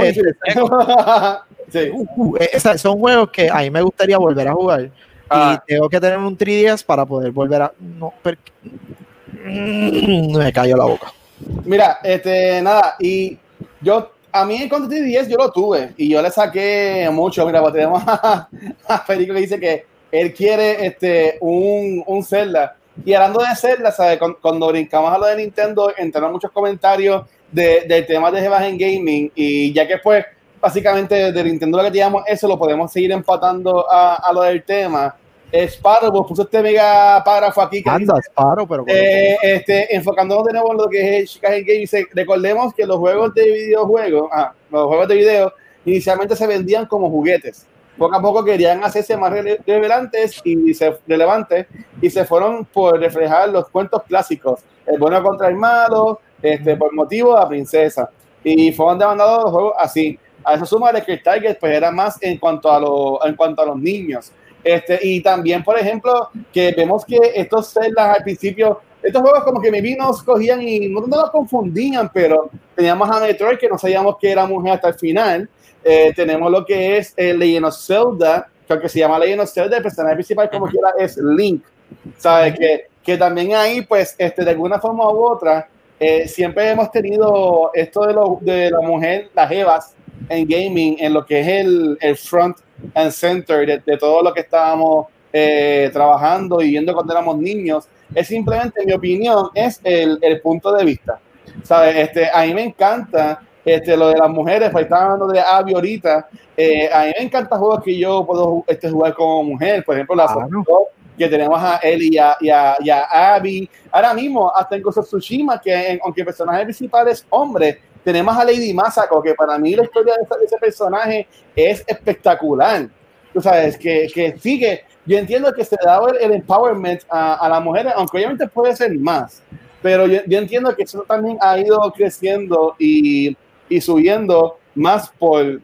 Eh, <laughs> uh, uh, son juegos que a mí me gustaría volver a jugar Ah. Y tengo que tener un 3DS para poder volver a. No, mm, me cayó la boca. Mira, este, nada, y yo, a mí con 3DS yo lo tuve y yo le saqué mucho. Mira, pues tenemos a, Federico que dice que él quiere este, un, un Zelda. Y hablando de Zelda, ¿sabes? Cuando, brincamos a lo de Nintendo, entraron muchos comentarios de, del tema de Jebas en Gaming. Y ya que pues básicamente de Nintendo lo que teníamos, eso lo podemos seguir empatando a, a lo del tema. Sparrow, pues puso este mega párrafo aquí. Que Anda, Sparrow, pero. Eh, este, enfocándonos de nuevo en lo que es Chicago Game, dice: recordemos que los juegos de videojuegos, ah, los juegos de video, inicialmente se vendían como juguetes. Poco a poco querían hacerse más relevantes y se, relevantes y se fueron por reflejar los cuentos clásicos: el bueno contra el malo, este, por motivo de la princesa. Y fueron demandados los juegos así. A eso suma de que el Target pues, era más en cuanto a, lo, en cuanto a los niños. Este, y también, por ejemplo, que vemos que estos celdas al principio, estos juegos como que me nos cogían y no, nos confundían, pero teníamos a Metroid que no sabíamos que era mujer hasta el final. Eh, tenemos lo que es el Legend of Zelda, que aunque se llama Legend of Zelda, el personaje principal como quiera es Link. ¿Sabes? Que, que también ahí, pues, este, de alguna forma u otra, eh, siempre hemos tenido esto de, lo, de la mujer, las Evas en gaming, en lo que es el, el front and center de, todo lo que estábamos eh, trabajando y viendo cuando éramos niños. Es simplemente, en mi opinión, es el, el punto de vista. ¿Sabes? Este, a mí me encanta este, lo de las mujeres, pues estaba hablando de Abby ahorita. Eh, a mí me encantan juegos que yo puedo este, jugar como mujer, por ejemplo, la que tenemos a Ellie y a, y a, y a Abby. Ahora mismo, hasta en Ghost Tsushima, que en- aunque el personaje principal es hombre, tenemos a Lady Masako, que para mí la historia de, esa- de ese personaje es espectacular. Tú sabes, que, que sigue. Yo entiendo que se le da el, el empowerment a, a las mujeres, aunque obviamente puede ser más. Pero yo, yo entiendo que eso también ha ido creciendo y, y subiendo más por,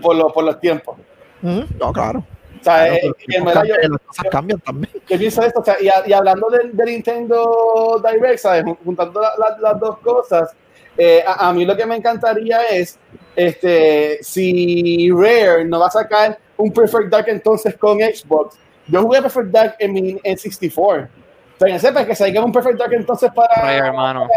por, lo- por los tiempos. No, claro. O sea, Claro, eh, en verdad yo- las cosas cambian también. yo pienso esto, o sea, y, a- y hablando del de Nintendo Direct, ¿sabes? Jun- Juntando la- la- las dos cosas, eh, a, a mí lo que me encantaría es este, si Rare no va a sacar un Perfect Dark entonces con Xbox. Yo jugué Perfect Dark en mi en 64. O sea, sepa que salga un Perfect Dark entonces para. Rare, hermano.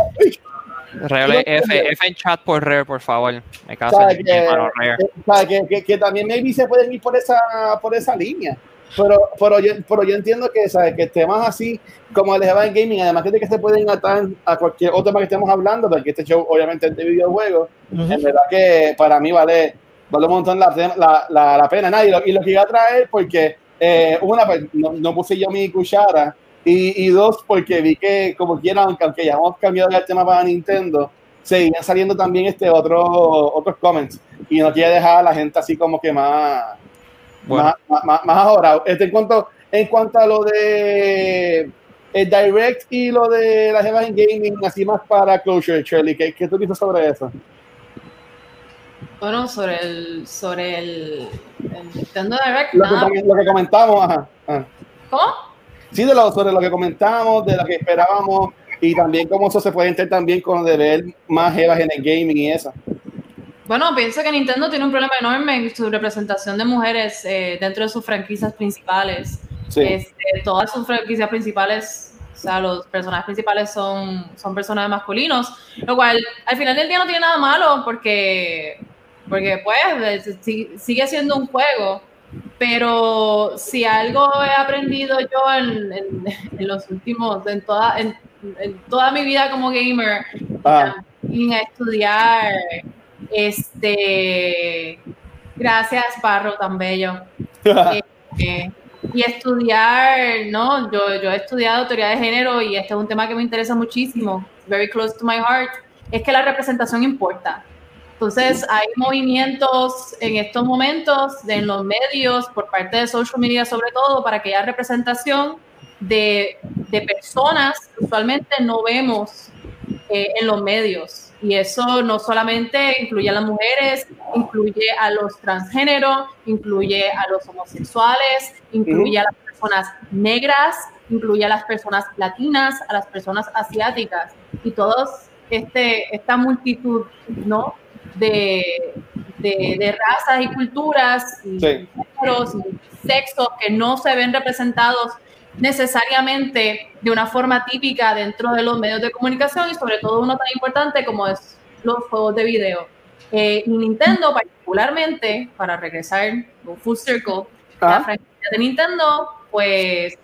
Rare, F, F en chat por Rare, por favor. Me caso ¿sabes? en Que, que, que, que también maybe se pueden ir por esa, por esa línea. Pero, pero, yo, pero yo entiendo que, ¿sabes? que temas así como el de Heaven Gaming, además de que se pueden atar a cualquier otro tema que estemos hablando, porque este show obviamente es de videojuegos, Ujú. en verdad que para mí vale, vale un montón la, la, la, la pena. Nada, y, lo, y lo que iba a traer, porque eh, una, pues, no, no puse yo mi cuchara, y, y dos, porque vi que como quiera, aunque, aunque ya hemos cambiado el tema para Nintendo, seguían saliendo también este otro, otros comments, y no quiere dejar a la gente así como que más, Bueno. más, más, ahora. Este, en, cuanto, en cuanto a lo de el Direct y lo de la Heaven Gaming, así más para Closure, Shirley, ¿qué, qué tú dices sobre eso? Bueno, sobre el, sobre el, el Nintendo Direct, Lo que, nada. com- lo que comentamos, ajá, ajá. ¿Cómo? Sí, de lo, sobre lo que comentamos, de lo que esperábamos y también cómo eso se puede entender también con lo de ver más Evas en el gaming y eso. Bueno, pienso que Nintendo tiene un problema enorme en su representación de mujeres eh, dentro de sus franquicias principales. Sí. Este, todas sus franquicias principales, o sea, los personajes principales son, son personajes masculinos, lo cual al final del día no tiene nada malo porque, porque pues es- si- sigue siendo un juego, pero si algo he aprendido yo en, en- <laughs> en los últimos, en toda, en, en toda mi vida como gamer, Ah, y a estudiar, este, gracias Parro, tan bello. <laughs> Eh, y estudiar, ¿no? Yo, yo he estudiado teoría de género y este es un tema que me interesa muchísimo, very close to my heart, es que la representación importa. Entonces, hay movimientos en estos momentos de- en los medios, por parte de social media sobre todo, para que haya representación de, de personas que usualmente no vemos eh, en los medios. Y eso no solamente incluye a las mujeres, incluye a los transgéneros, incluye a los homosexuales, incluye a las personas negras, incluye a las personas latinas, a las personas asiáticas y todos este, esta multitud, ¿no? De, de, de razas y culturas y Sí. y sexos que no se ven representados necesariamente de una forma típica dentro de los medios de comunicación y sobre todo uno tan importante como es los juegos de video. Eh, Nintendo particularmente, para regresar un full circle, la Ah. franquicia de Nintendo, pues,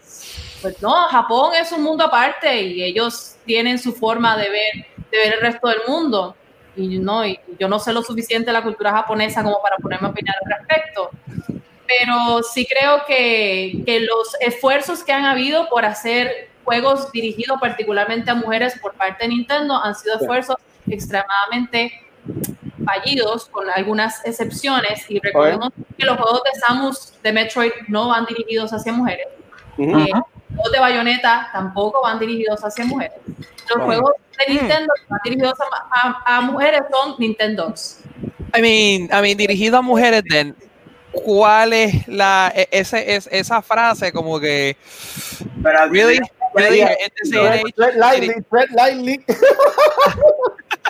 pues no, Japón es un mundo aparte y ellos tienen su forma de ver, de ver el resto del mundo. Y, no, y yo no sé lo suficiente de la cultura japonesa como para ponerme a opinar al respecto pero sí creo que, que los esfuerzos que han habido por hacer juegos dirigidos particularmente a mujeres por parte de Nintendo han sido Sí. esfuerzos extremadamente fallidos, con algunas excepciones, y recordemos que los juegos de Samus de Metroid no van dirigidos hacia mujeres. Eh, los juegos de Bayonetta tampoco van dirigidos hacia mujeres. Los juegos de Nintendo que van dirigidos a, a- a mujeres son Nintendo's. I mean, I mean, dirigido a mujeres, then, ¿cuál es la, e- ese, es, esa frase como que, Pero really, really, Tread lightly, tread lightly.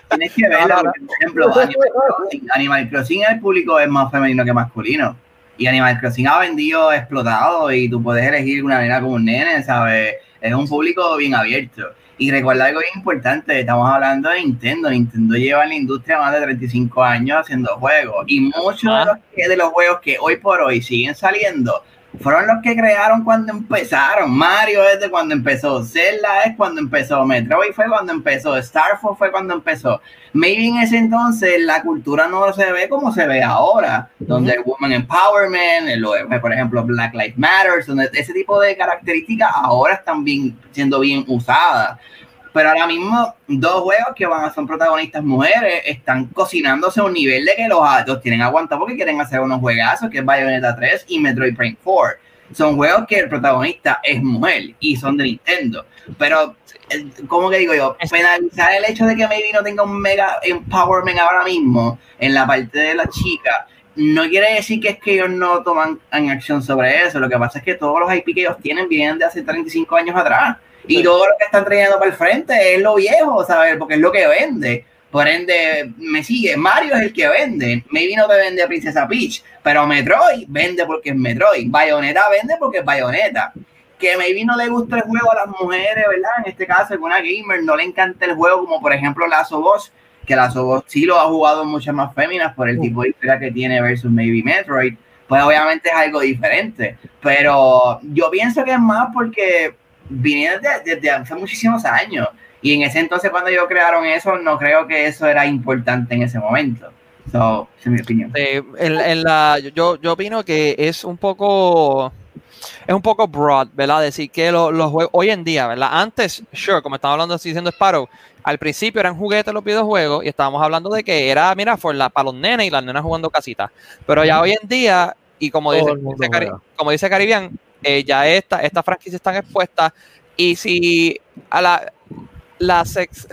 tienes que verlo, No, no, no. porque, por ejemplo, Animal Crossing, Animal Crossing el público es más femenino que masculino. Y Animal Crossing ha vendido explotado y tú puedes elegir una nena como un nene, ¿sabes? Es un público bien abierto. Y recuerda algo bien importante, estamos hablando de Nintendo. Nintendo lleva en la industria más de 35 años haciendo juegos. Y muchos de, Ah. los, de los juegos que hoy por hoy siguen saliendo fueron los que crearon cuando empezaron. Mario es de cuando empezó, Zelda es cuando empezó, Metroid fue cuando empezó, Star Fox fue cuando empezó. Maybe en ese entonces la cultura no se ve como se ve ahora, donde el Woman Empowerment, el, por ejemplo Black Lives Matter, donde ese tipo de características ahora están bien, siendo bien usadas. Pero ahora mismo, dos juegos que van a ser protagonistas mujeres están cocinándose a un nivel de que los, los tienen aguantado porque quieren hacer unos juegazos, que es Bayonetta 3 y Metroid Prime 4. Son juegos que el protagonista es mujer y son de Nintendo. Pero, eh, ¿cómo que digo yo? Penalizar el hecho de que Maybe no tenga un mega empowerment ahora mismo en la parte de la chica no quiere decir que es que ellos no toman en acción sobre eso. Lo que pasa es que todos los IP que ellos tienen vienen de hace 35 años atrás. Y todo lo que están trayendo para el frente es lo viejo, ¿sabes? Porque es lo que vende. Por ende, me sigue. Mario es el que vende. Maybe no te vende a Princesa Peach, pero Metroid vende porque es Metroid. Bayonetta vende porque es Bayonetta. Que maybe no le gusta el juego a las mujeres, ¿verdad? En este caso, alguna gamer no le encanta el juego, como por ejemplo Lazo Boss, que Lazo Boss sí lo ha jugado muchas más féminas por el tipo de historia que tiene versus maybe Metroid. Pues obviamente es algo diferente. Pero yo pienso que es más porque viene desde, hace muchísimos años. Y en ese entonces, cuando ellos crearon eso, no creo que eso era importante en ese momento. So, esa es mi opinión. en, la, yo, yo opino que es un poco es un poco broad, ¿verdad? Decir que los, juegos hoy en día, ¿verdad? Antes, sure, como estaba hablando así diciendo Sparrow, al principio eran juguetes los videojuegos y estábamos hablando de que era, mira, for la, para los nenes y las nenas jugando casitas. Pero ya hoy en día, y como dice, como dice Caribbean, eh, ya esta, esta franquicia están expuestas. Y si a la, la sex,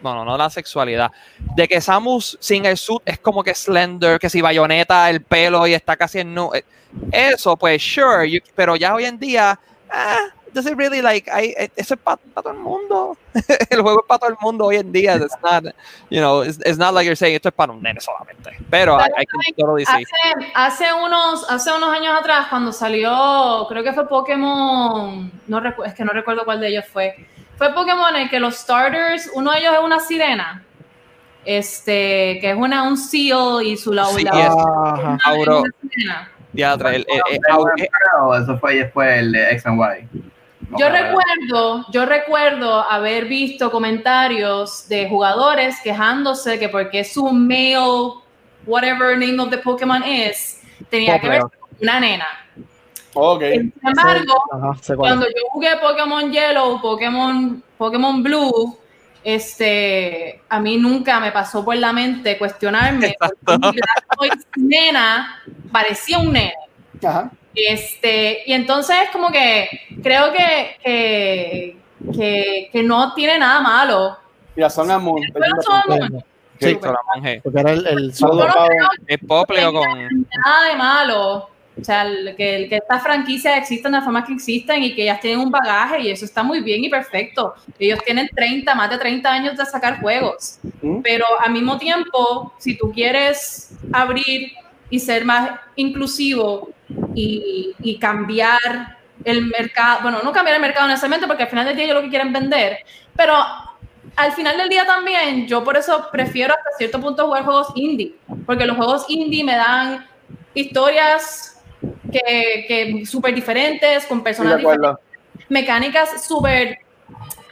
bueno, no la sexualidad, de que Samus sin el suit es como que slender, que si bayoneta el pelo y está casi en nu, eh, eso pues sure, pero ya hoy en día, ah, does it really like I, eso es para todo el mundo. <laughs> El juego es para todo el mundo hoy en día. It's not you know it's, it's not like you're saying esto es para un nene solamente. Pero hay, hay que lo hace, hace unos hace unos años atrás cuando salió creo que fue Pokémon no es que no recuerdo cuál de ellos fue. Fue Pokémon en que los starters uno de ellos es una sirena este que es una un seal y su laura sí, ya, el, eso fue después el X and Y. Yo recuerdo, yo recuerdo haber visto comentarios de jugadores quejándose que porque su male, whatever name of the Pokémon is, tenía que ver con una nena. Okay. Sin embargo, cuando yo jugué Pokémon Yellow, Pokémon, Pokémon Blue, este, a mí nunca me pasó por la mente cuestionarme <laughs> porque nena parecía un nene. Ajá. Este, y entonces como que creo que, que, que, no tiene nada malo. Mira, son amor. Sí, son monje. Porque era el, el es poplio con... Nada de malo. O sea, que, que estas franquicias existen de la forma que existen y que ellas tienen un bagaje y eso está muy bien y perfecto. Ellos tienen 30, más de 30 años de sacar juegos. Pero al mismo tiempo, si tú quieres abrir y ser más inclusivo y, y, cambiar el mercado, bueno, no cambiar el mercado necesariamente porque al final del día ellos lo que quieren vender, pero al final del día también yo por eso prefiero hasta cierto punto jugar juegos indie, porque los juegos indie me dan historias que, que súper diferentes, con personas diferentes, mecánicas súper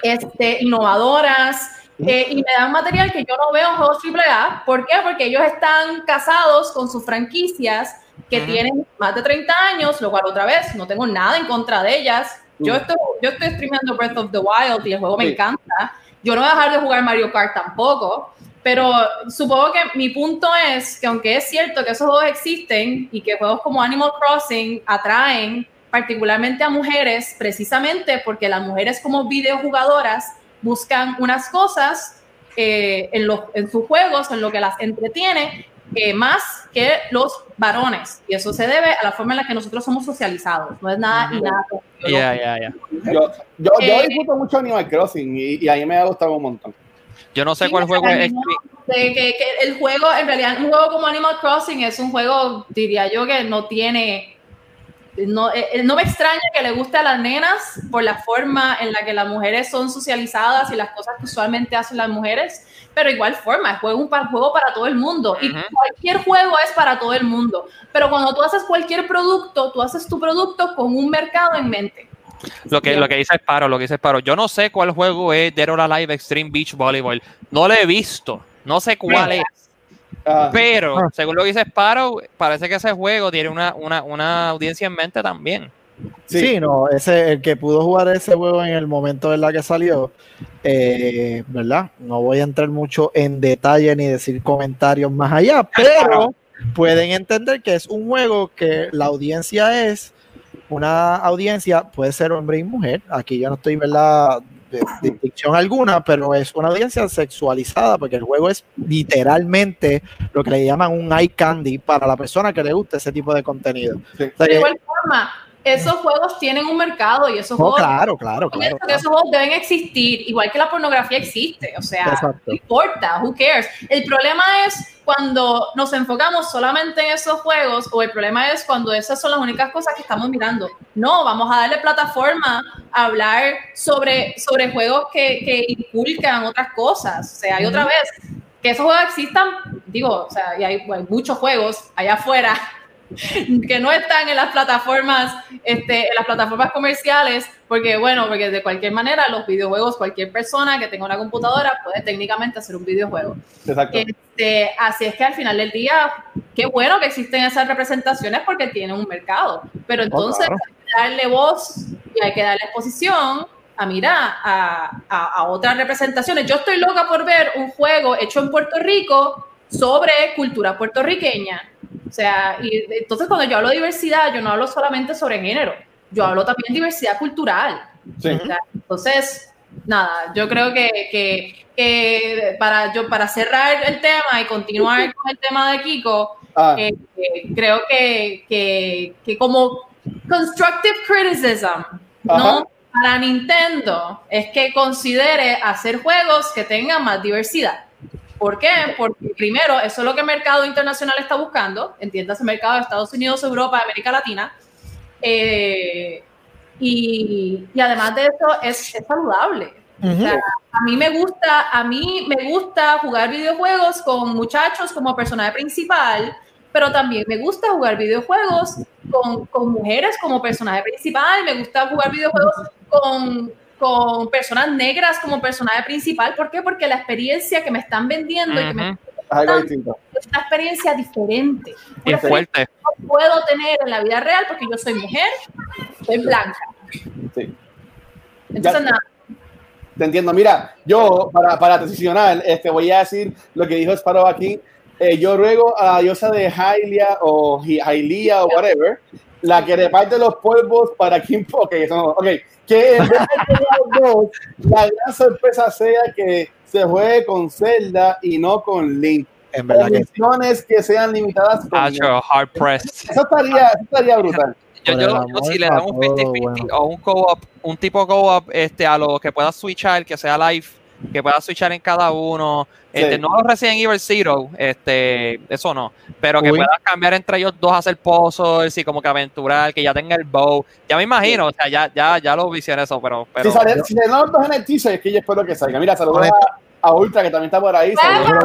este, innovadoras, eh, y me dan material que yo no veo en juegos AAA. ¿Por qué? Porque ellos están casados con sus franquicias que tienen más de 30 años, lo cual otra vez no tengo nada en contra de ellas. Yo estoy, yo estoy streamando Breath of the Wild y el juego me encanta. Yo no voy a dejar de jugar Mario Kart tampoco. Pero supongo que mi punto es que aunque es cierto que esos juegos existen y que juegos como Animal Crossing atraen particularmente a mujeres, precisamente porque las mujeres como videojugadoras buscan unas cosas eh, en, los, en sus juegos, en lo que las entretiene, eh, más que los varones. Y eso se debe a la forma en la que nosotros somos socializados. No es nada y nada. Yo, yo, eh, disfruto mucho Animal Crossing y, y, a mí me ha gustado un montón. Yo no sé cuál juego es. que, que, el juego, en realidad, un juego como Animal Crossing es un juego, diría yo, que no tiene no, eh, no me extraña que le guste a las nenas por la forma en la que las mujeres son socializadas y las cosas que usualmente hacen las mujeres, pero igual forma, es un juego para todo el mundo y cualquier juego es para todo el mundo, pero cuando tú haces cualquier producto, tú haces tu producto con un mercado en mente. Lo que, lo que dice Sparo, lo que dice Sparo. Yo no sé cuál juego es Dead or Alive Extreme Beach Volleyball. No lo he visto. No sé cuál es. Ah. Pero, ah. según lo que dice Sparrow, parece que ese juego tiene una, una, una audiencia en mente también. Sí. no, ese, el que pudo jugar ese juego en el momento en la que salió, eh, ¿verdad? No voy a entrar mucho en detalle ni decir comentarios más allá, pero pueden entender que es un juego que la audiencia es una audiencia, puede ser hombre y mujer. Aquí yo no estoy, ¿verdad? De distinción alguna, pero es una audiencia sexualizada porque el juego es literalmente lo que le llaman un eye candy para la persona que le gusta ese tipo de contenido. de igual forma, esos juegos tienen un mercado y esos juegos. Claro, claro, claro, Esos juegos deben existir, igual que la pornografía existe. O sea, no importa, who cares. El problema es cuando nos enfocamos solamente en esos juegos, o el problema es cuando esas son las únicas cosas que estamos mirando. No, vamos a darle plataforma a hablar sobre, sobre juegos que, que inculcan otras cosas. O sea, y otra vez, que esos juegos existan, digo, o sea, y hay muchos juegos allá afuera que no están en las plataformas, este, en las plataformas comerciales, porque bueno, porque de cualquier manera los videojuegos, cualquier persona que tenga una computadora puede técnicamente hacer un videojuego. Exacto. Este, así es que al final del día, qué bueno que existen esas representaciones porque tienen un mercado, pero entonces hay que darle voz y hay que darle exposición a mirar a, a, a otras representaciones. Yo estoy loca por ver un juego hecho en Puerto Rico sobre cultura puertorriqueña o sea, y entonces cuando yo hablo de diversidad, yo no hablo solamente sobre género, yo hablo también de diversidad cultural. entonces, nada, yo creo que, que, para, yo, para cerrar el tema y continuar con el tema de Kiko, ah. eh, eh, creo que, que, como constructive criticism, ¿no? Para Nintendo es que considere hacer juegos que tengan más diversidad. ¿Por qué? Porque primero, eso es lo que el mercado internacional está buscando, entiendas el mercado de Estados Unidos, Europa, América Latina. Eh, y, y, además de eso, es, saludable. a mí me gusta, a mí me gusta jugar videojuegos con muchachos como personaje principal, pero también me gusta jugar videojuegos con, con mujeres como personaje principal, me gusta jugar videojuegos con con personas negras como personaje principal. ¿Por qué? Porque la experiencia que me están vendiendo y que me es una experiencia diferente. Y fuerte. No puedo tener en la vida real porque yo soy mujer, soy blanca. Sí. Entonces, nada. Te entiendo. Mira, yo, para, para transicionar, este, voy a decir lo que dijo Sparrow aquí. Eh, yo ruego a la diosa de Hylia o Hylia o whatever, la que reparte los polvos para Kim. Ok, eso no, ok que en vez de la gran sorpresa sea que se juegue con Zelda y no con Link. En verdad que, que sean limitadas. Con hard pressed. Eso estaría, eso estaría brutal. <laughs> Yo, yo, yo, si le damos un 50-50 o un co-op, un tipo co-op este, a lo que pueda switchar, que sea live, que pueda switchar en cada uno, este, No los Resident Evil Zero, este, eso no. Pero que puedas cambiar entre ellos dos, hacer pozos y como que aventurar, que ya tenga el bow. Ya me imagino, o sea, ya, ya, ya lo visioné eso, pero. pero si sale, si los dos en el teaser, es que yo espero que salga. Mira, saludos a, a, Ultra, que también está por ahí. Saludos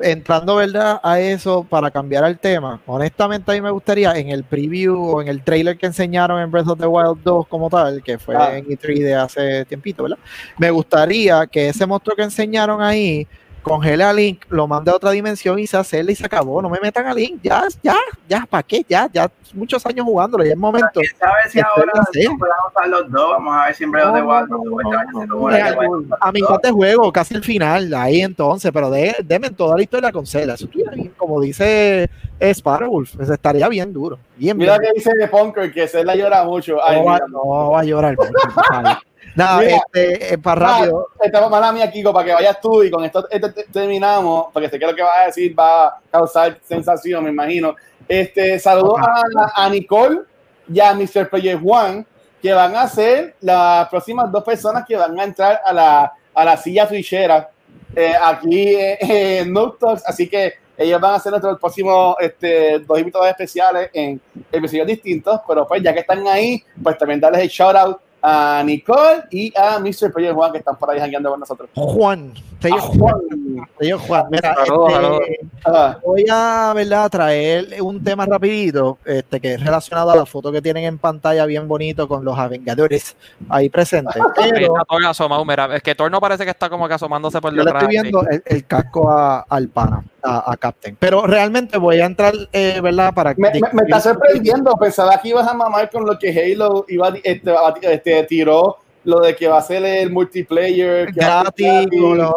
entrando verdad a eso para cambiar el tema, honestamente a mí me gustaría en el preview o en el trailer que enseñaron en Breath of the Wild 2 como tal, que fue ah. en E3 de hace tiempito, ¿verdad? Me gustaría que ese monstruo que enseñaron ahí congele a Link, lo mande a otra dimensión y se hace y se acabó. No me metan a Link, ya, ya, ya, ¿para qué? Ya, ya, muchos años jugándolo, ya es momento. ¿Sabes si ahora podemos usar los dos? Vamos a ver si en breve de Wild. A mi de juego, casi el final, ahí entonces, pero de, toda la historia con Cela. Eso como dice Sparrowwolf, estaría bien duro. Bien, Mira que dice de Punker que Cela llora mucho. no, va, no va a llorar. No, este, eh, para rápido. Esta mala mía, Kiko, para que vayas tú y con esto, terminamos, porque sé que lo que vas a decir va a causar sensación, me imagino. Este, saludos a, Nicole y a Mr. Project Juan, que van a ser las próximas dos personas que van a entrar a la, a la silla twitchera eh, aquí en Talks. Así que ellos van a ser nuestros próximos este, dos invitados especiales en episodios distintos, pero pues ya que están ahí, pues también darles el shout out a Nicole y a Mr. Player Juan que están por ahí jangueando con nosotros. Juan, A Juan, señor Juan, mira, este. Ah, voy a ¿verdad? traer un tema rapidito, este, que es relacionado a la foto que tienen en pantalla bien bonito con los Avengadores ahí presentes. <laughs> Pero está Thor asomado, mira, es que Thor no parece que está como que asomándose por yo le detrás. estoy viendo el, el casco a- al pana, a, a Captain. Pero realmente voy a entrar, eh, ¿verdad? Para me, me- me está sorprendiendo, pensaba que ibas a mamar con lo que Halo iba, a- este, este, tiró, lo de que va a ser el multiplayer. gratis. no, no,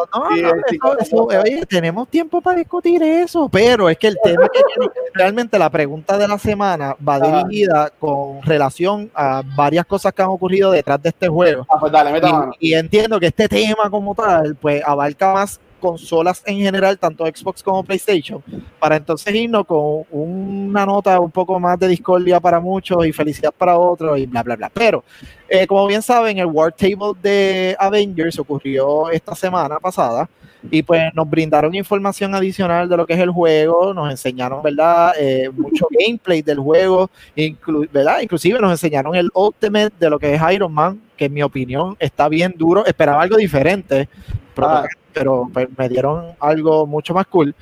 eso- oye, tenemos tiempo para discutir eso, pero es que el tema que <laughs> realmente la pregunta de la semana va dirigida con relación a varias cosas que han ocurrido detrás de este juego. Ah, pues dale. Y, y entiendo que este tema como tal, pues abarca más consolas en general, tanto Xbox como PlayStation, para entonces irnos con una nota un poco más de discordia para muchos y felicidad para otros y bla, bla, bla. Pero, eh, como bien saben, el War Table de Avengers ocurrió esta semana pasada y pues nos brindaron información adicional de lo que es el juego, nos enseñaron, ¿verdad? Eh, mucho <laughs> gameplay del juego, inclu- ¿verdad? Inclusive nos enseñaron el Ultimate de lo que es Iron Man, que en mi opinión está bien duro, esperaba algo diferente, pero, Ah. Pero, pues, me dieron algo mucho más cool.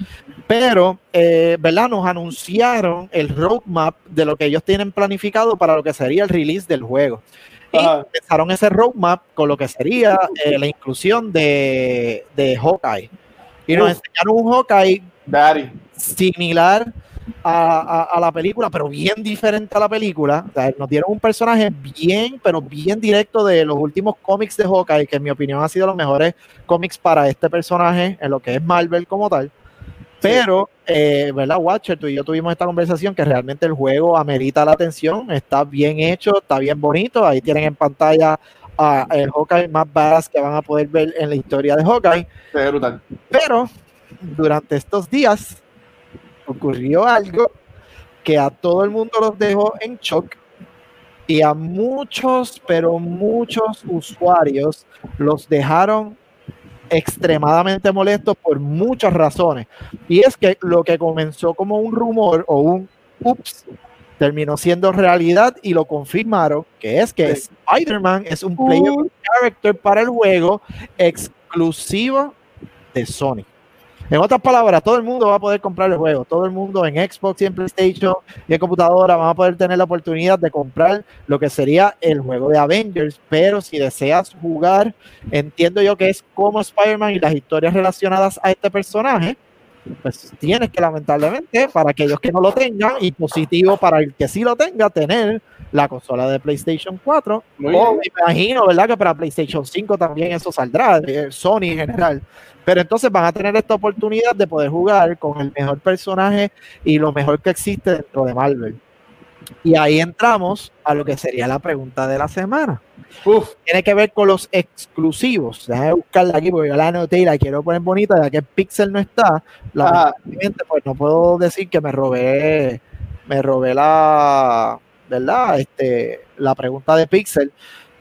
Pero, eh, ¿verdad? Nos anunciaron el roadmap de lo que ellos tienen planificado para lo que sería el release del juego. Y Ajá. empezaron ese roadmap con lo que sería eh, la inclusión de, de Hawkeye. Y nos enseñaron un Hawkeye Daddy. similar a, a- a la película, pero bien diferente a la película. O sea, nos dieron un personaje bien, pero bien directo de los últimos cómics de Hawkeye, que en mi opinión han sido los mejores cómics para este personaje en lo que es Marvel como tal. Pero, eh, ¿verdad, Watcher? Tú y yo tuvimos esta conversación que realmente el juego amerita la atención, está bien hecho, está bien bonito. Ahí tienen en pantalla a el Hawkeye más badass que van a poder ver en la historia de Hawkeye. Pero durante estos días ocurrió algo que a todo el mundo los dejó en shock y a muchos, pero muchos usuarios los dejaron extremadamente molestos por muchas razones. Y es que lo que comenzó como un rumor o un ups terminó siendo realidad y lo confirmaron, que es que Sí. Spider-Man es un playable character para el juego exclusivo de Sony. En otras palabras, todo el mundo va a poder comprar el juego. Todo el mundo en Xbox y en PlayStation y en computadora van a poder tener la oportunidad de comprar lo que sería el juego de Avengers. Pero si deseas jugar, entiendo yo que es como Spider-Man y las historias relacionadas a este personaje, pues tienes que lamentablemente, para aquellos que no lo tengan, y positivo para el que sí lo tenga, tener la consola de PlayStation 4 Muy o bien. me imagino, ¿verdad? Que para PlayStation 5 también eso saldrá, Sony en general. Pero entonces van a tener esta oportunidad de poder jugar con el mejor personaje y lo mejor que existe dentro de Marvel. Y ahí entramos a lo que sería la pregunta de la semana. Uf, Tiene que ver con los exclusivos. Déjame buscarla aquí porque yo la anoté y la quiero poner bonita, ya que Pixel no está. Lamentablemente, pues no puedo decir que me robé, me robé la, ¿verdad? Este, la pregunta de Pixel.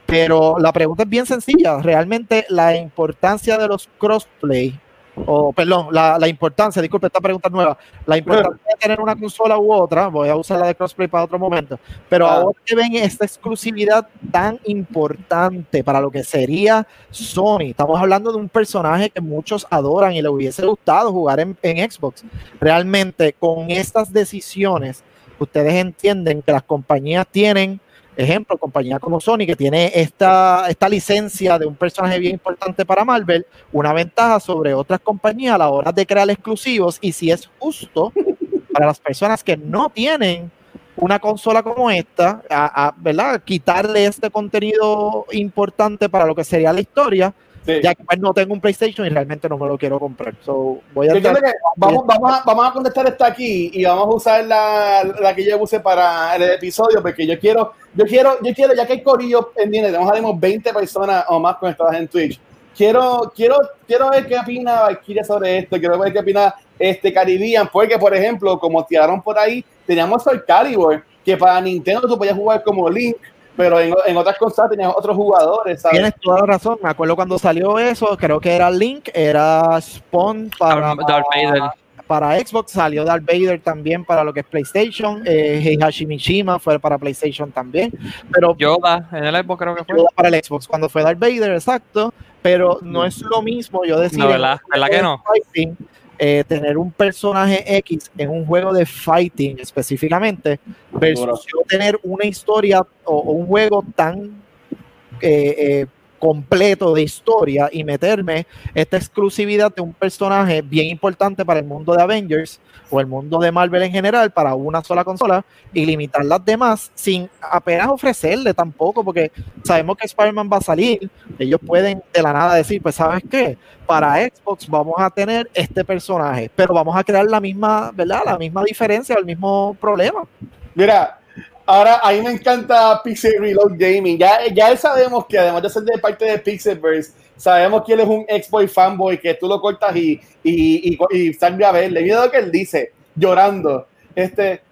Pero la pregunta es bien sencilla. Realmente la importancia de los crossplay, o perdón, la, la importancia, disculpe, esta pregunta es nueva, la importancia de tener una consola u otra, voy a usar la de crossplay para otro momento, pero Ah. ahora que ven esta exclusividad tan importante para lo que sería Sony, estamos hablando de un personaje que muchos adoran y le hubiese gustado jugar en, en Xbox. Realmente con estas decisiones, ustedes entienden que las compañías tienen ejemplo, compañía como Sony, que tiene esta, esta licencia de un personaje bien importante para Marvel, una ventaja sobre otras compañías a la hora de crear exclusivos y si es justo <laughs> para las personas que no tienen una consola como esta, a, a, ¿verdad? Quitarle este contenido importante para lo que sería la historia, sí. ya que pues, no tengo un PlayStation y realmente no me lo quiero comprar. So, voy a entrar- que vamos, vamos, a, vamos a contestar esta aquí y vamos a usar la, la que yo puse para el episodio porque yo quiero, yo quiero, yo quiero, ya que hay corillo pendiente, tenemos tenemos 20 personas o más conectadas en Twitch. Quiero, quiero, quiero ver qué opina Valkyria sobre esto, quiero ver qué opina este Caribbean, porque por ejemplo, como tiraron por ahí, teníamos Soul Calibur, que para Nintendo tú podías jugar como Link, pero en, en otras consolas tenías otros jugadores, ¿sabes? Tienes toda la razón. Me acuerdo cuando salió eso, creo que era Link, era Spawn para, Darth Vader. para Xbox, salió Darth Vader también para lo que es PlayStation, eh, Heihachi Mishima fue para PlayStation también, pero Yoda, en el Xbox creo que fue. Yoda para el Xbox cuando fue Darth Vader, exacto, pero no es lo mismo yo decir No, ¿verdad? ¿Verdad que no? fighting, eh, tener un personaje X en un juego de fighting específicamente versus tener una historia o, o un juego tan eh, eh, completo de historia y meterme esta exclusividad de un personaje bien importante para el mundo de Avengers o el mundo de Marvel en general para una sola consola y limitar las demás sin apenas ofrecerle tampoco, porque sabemos que Spider-Man va a salir, ellos pueden de la nada decir, pues sabes qué, para Xbox vamos a tener este personaje, pero vamos a crear la misma, ¿verdad? La misma diferencia, el mismo problema. Mira, ahora a mí me encanta Pixel Reload Gaming. Ya, ya sabemos que además de ser de parte de Pixelverse, sabemos que él es un ex-boy fanboy, que tú lo cortas y, y, y, y salve a verle. Mira lo que él dice, llorando. Este,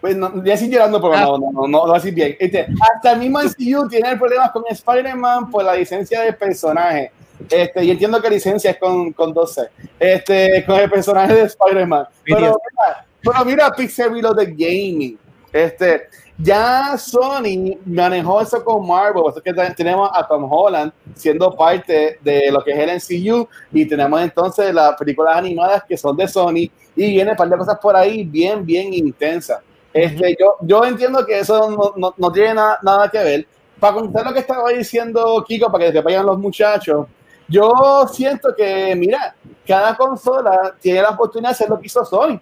pues no, voy a decir llorando, pero no, no, no, no, no voy a decir bien. Este, hasta el mismo MCU tiene problemas con Spider-Man por la licencia del personaje. Este, y entiendo que licencia es con, con 12. Este, con el personaje de Spider-Man. Pero mira, pero mira Pixel Reloaded Gaming. Este, ya Sony manejó eso con Marvel, eso que te- tenemos a Tom Holland siendo parte de lo que es el MCU y tenemos entonces las películas animadas que son de Sony y viene un par de cosas por ahí bien, bien intensas. Este, yo, yo entiendo que eso no, no, no tiene nada, nada que ver. Para contar lo que estaba diciendo Kiko, para que se vayan los muchachos, yo siento que, mira, cada consola tiene la oportunidad de hacer lo que hizo Sony.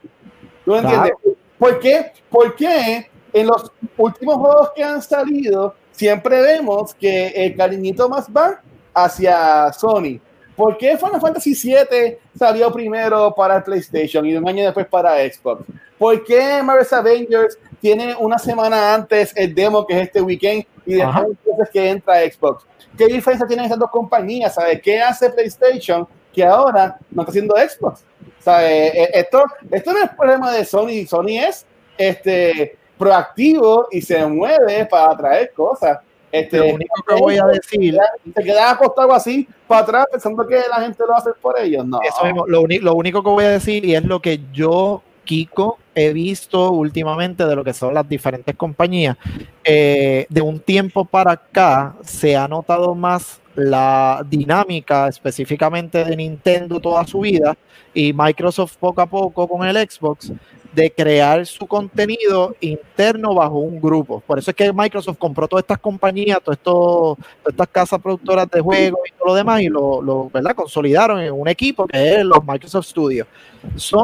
¿Tú me entiendes? ¿Por qué? ¿Por qué en los últimos juegos que han salido siempre vemos que el cariñito más va hacia Sony? ¿Por qué Final Fantasy VII salió primero para el PlayStation y un año después para Xbox? ¿Por qué Marvel's Avengers tiene una semana antes el demo que es este weekend y después entonces que entra Xbox? ¿Qué diferencia tienen esas dos compañías? ¿Sabes? ¿Qué hace PlayStation que ahora no está haciendo Xbox? ¿Sabe? Eh, Esto, esto no es problema de Sony. Sony es este, proactivo y se mueve para traer cosas. Este, Lo único que voy a decir se quedan acostados así para atrás pensando que la gente lo hacer por ellos. No. Eso mismo, lo, lo único que voy a decir, y es lo que yo, Kiko, he visto últimamente de lo que son las diferentes compañías, eh, de un tiempo para acá se ha notado más la dinámica específicamente de Nintendo toda su vida y Microsoft poco a poco con el Xbox de crear su contenido interno bajo un grupo. Por eso es que Microsoft compró todas estas compañías, todas estas casas productoras de juegos y todo lo demás y lo, ¿verdad? consolidaron en un equipo que es los Microsoft Studios.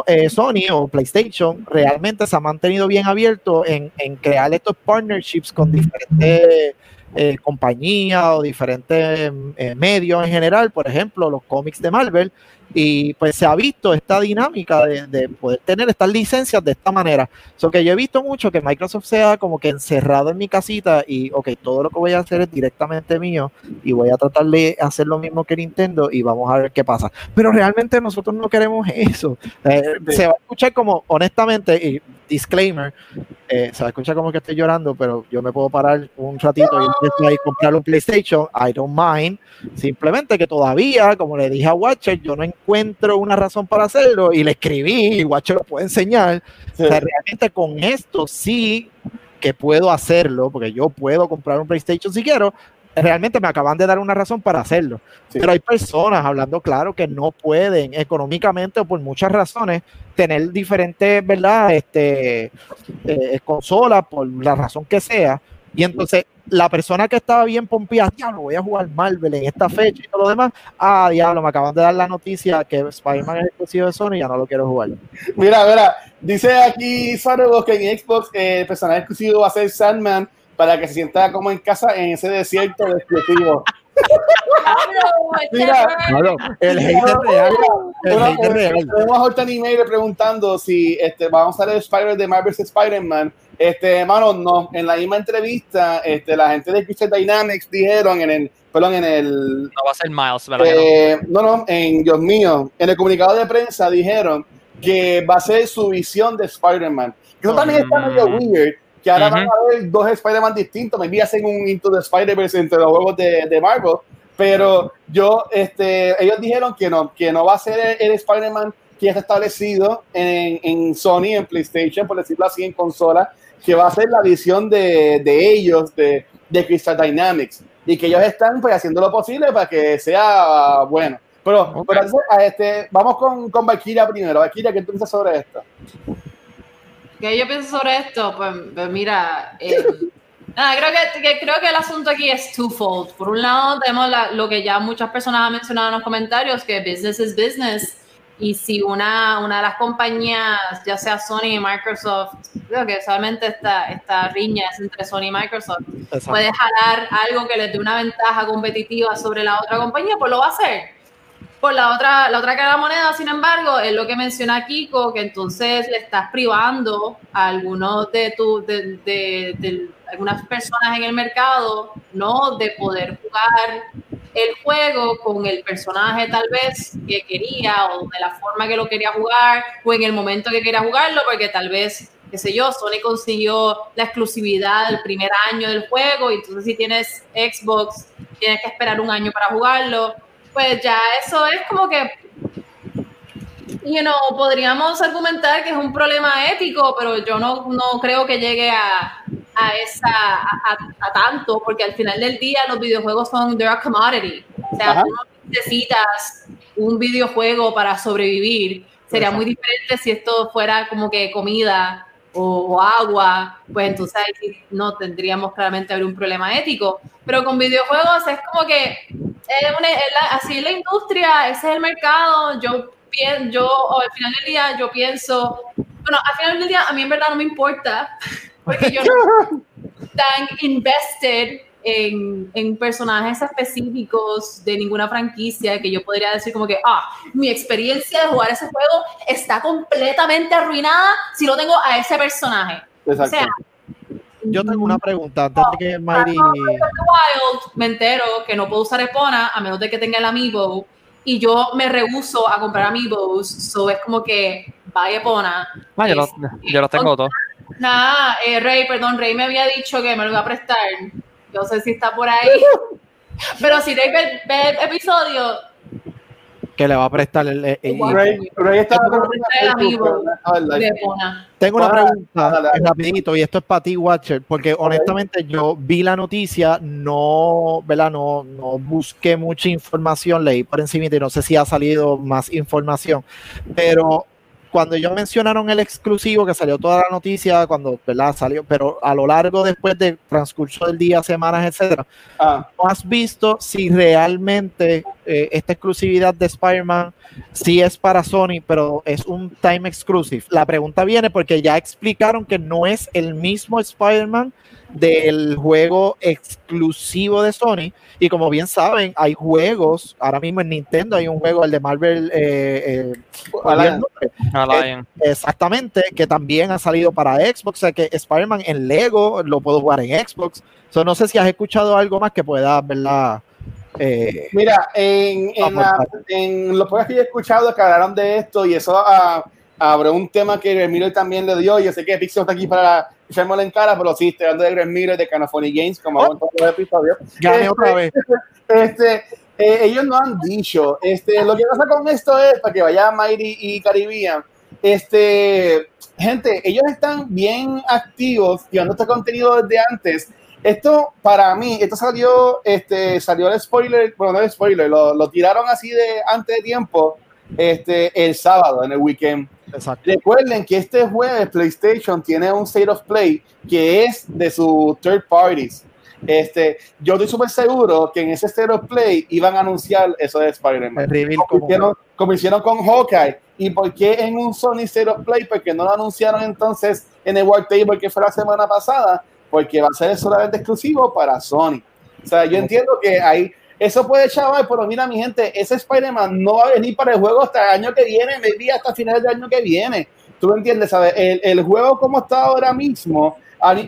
Eh, Sony o PlayStation realmente se ha mantenido bien abierto en, en crear estos partnerships con diferentes eh, compañías o diferentes eh, medios en general, por ejemplo, los cómics de Marvel, y pues se ha visto esta dinámica de, de poder tener estas licencias de esta manera. So que yo he visto mucho que Microsoft sea como que encerrado en mi casita y, ok, todo lo que voy a hacer es directamente mío y voy a tratar de hacer lo mismo que Nintendo y vamos a ver qué pasa. Pero realmente nosotros no queremos eso. Eh, se va a escuchar como, honestamente, y disclaimer, eh, se va a escuchar como que estoy llorando, pero yo me puedo parar un ratito y a comprar un PlayStation, I don't mind. Simplemente que todavía, como le dije a Watcher, yo no encuentro una razón para hacerlo y le escribí y Watcher lo puede enseñar. Sí. O sea, realmente con esto sí que puedo hacerlo, porque yo puedo comprar un PlayStation si quiero. Realmente me acaban de dar una razón para hacerlo. Sí. Pero hay personas, hablando claro, que no pueden económicamente o por muchas razones tener diferentes, ¿verdad? Este, eh, consolas, por la razón que sea. Y entonces la persona que estaba bien pompeada, diablo, voy a jugar Marvel en esta fecha y todo lo demás. Ah, diablo, me acaban de dar la noticia que Spider-Man es exclusivo de Sony y ya no lo quiero jugar. Mira, mira, dice aquí Fargo que en Xbox eh, el personaje exclusivo va a ser Sandman para que se sienta como en casa en ese desierto de. Mira, Claro, el hater real. El hater real. Tenemos a Horton Email preguntando si este, vamos a ver Spider de Marvel's Spider-Man. Este, hermano, no. En la misma entrevista, este, la gente de Crystal Dynamics dijeron en el, perdón, en el, No va a ser Miles, ¿verdad? eh, no, no, en Dios mío, en el comunicado de prensa dijeron que va a ser su visión de Spider-Man. Que Eso también está medio weird, que ahora Ujú. van a haber dos Spider-Man distintos, maybe hacen un Into the Spider-Verse entre los juegos de, de Marvel, pero yo, este, ellos dijeron que no, que no va a ser el, el Spider-Man que ya está establecido en, en Sony, en PlayStation, por decirlo así, en consola, que va a ser la visión de, de ellos, de, de Crystal Dynamics, y que ellos están pues, haciendo lo posible para que sea bueno. Pero, Ok. pero este, vamos con, con Valkyria primero. Valkyria, ¿qué tú piensas sobre esto? ¿Qué yo pienso sobre esto? Pues, pues mira, eh, <laughs> nada, creo, que, que- creo que el asunto aquí es twofold. Por un lado, tenemos la- lo que ya muchas personas han mencionado en los comentarios, que business is business. Y si una, una de las compañías, ya sea Sony y Microsoft, creo que solamente esta, esta riña es entre Sony y Microsoft, Exacto. puede jalar algo que les dé una ventaja competitiva sobre la otra compañía, pues lo va a hacer. Por la otra, la otra cara de la moneda, sin embargo, es lo que menciona Kiko, que entonces le estás privando a algunos de tu, de, de- de algunas personas en el mercado, ¿no? De poder jugar el juego con el personaje tal vez que quería o de la forma que lo quería jugar o en el momento que quería jugarlo, porque tal vez, qué sé yo, Sony consiguió la exclusividad del primer año del juego y entonces si tienes Xbox tienes que esperar un año para jugarlo, pues ya eso es como que, you know, podríamos argumentar que es un problema ético, pero yo no, no creo que llegue a, a esa, a, a- tanto, porque al final del día los videojuegos son, they're a commodity. O sea, Ajá. tú no necesitas un videojuego para sobrevivir. Sería muy diferente si esto fuera como que comida o, o agua, pues entonces ahí no tendríamos claramente haber un problema ético. Pero con videojuegos es como que una- la- así es la industria, ese es el mercado. Yo pienso, yo o al final del día yo pienso, bueno, al final del día a mí en verdad no me importa, <laughs> porque yo no <laughs> tan invested en, en personajes específicos de ninguna franquicia que yo podría decir como que, ah, mi experiencia de jugar ese juego está completamente arruinada si lo tengo a ese personaje. O Exacto. sea, Yo tengo una pregunta antes de que Mayri. Wild me entero que no puedo usar Epona a menos de que tenga el amiibo y yo me rehuso a comprar amiibos, so es como que vaya Epona. Ah, yo, los, yo los tengo todos. Nada, eh, Rey, perdón, Rey me había dicho que me lo iba a prestar. Yo sé si está por ahí. <laughs> Pero si Rey ve, ve el episodio, que le va a prestar el. el- el-. Ray, está. Tengo una pregunta dale, dale. rapidito y esto es para ti, Watcher, porque honestamente yo vi la noticia, no, ¿verdad? No, no busqué mucha información, leí por encima y no sé si ha salido más información, pero cuando ellos mencionaron el exclusivo, que salió toda la noticia, cuando, ¿verdad? Salió, pero a lo largo después del transcurso del día, semanas, etcétera, Ah, ¿no has visto si realmente eh, esta exclusividad de Spider-Man sí es para Sony, pero es un time exclusive? La pregunta viene porque ya explicaron que no es el mismo Spider-Man del juego exclusivo de Sony. Y como bien saben, hay juegos, ahora mismo en Nintendo hay un juego, el de Marvel, eh, eh. Alliance. Exactamente, que también ha salido para Xbox, o sea que Spider-Man en Lego lo puedo jugar en Xbox. So, no sé si has escuchado algo más que pueda, ¿verdad? Eh, Mira, en, en, la- en los podcasts que yo he escuchado que hablaron de esto y eso ah, habrá un tema que Miller también le dio. Yo sé que Pixel está aquí para echarme en cara, pero sí, estoy hablando de Greg Miller de Canafony Games, como hago en todos los episodios. gané Este, otra vez. <laughs> Este, eh, ellos no han dicho, este, lo que pasa con esto es, para que vaya Mighty y Caribbean, este, gente, ellos están bien activos llevando este contenido desde antes. Esto, para mí, esto salió, este, salió el spoiler, bueno, no el spoiler, lo, lo tiraron así de antes de tiempo, este, el sábado, en el weekend. Exacto. Recuerden que este jueves PlayStation tiene un State of Play que es de sus third parties. Este, yo estoy súper seguro que en ese State of Play iban a anunciar eso de Spider-Man. Como como- hicieron, como hicieron con Hawkeye. ¿Y por qué en un Sony State of Play? Porque no lo anunciaron entonces en el World Table que fue la semana pasada, porque va a ser solamente exclusivo para Sony. O sea, yo entiendo que hay, eso puede chaval, pero mira mi gente, ese Spider-Man no va a venir para el juego hasta el año que viene, maybe hasta finales del año que viene. ¿Tú me entiendes? ¿Sabes? El, el juego como está ahora mismo,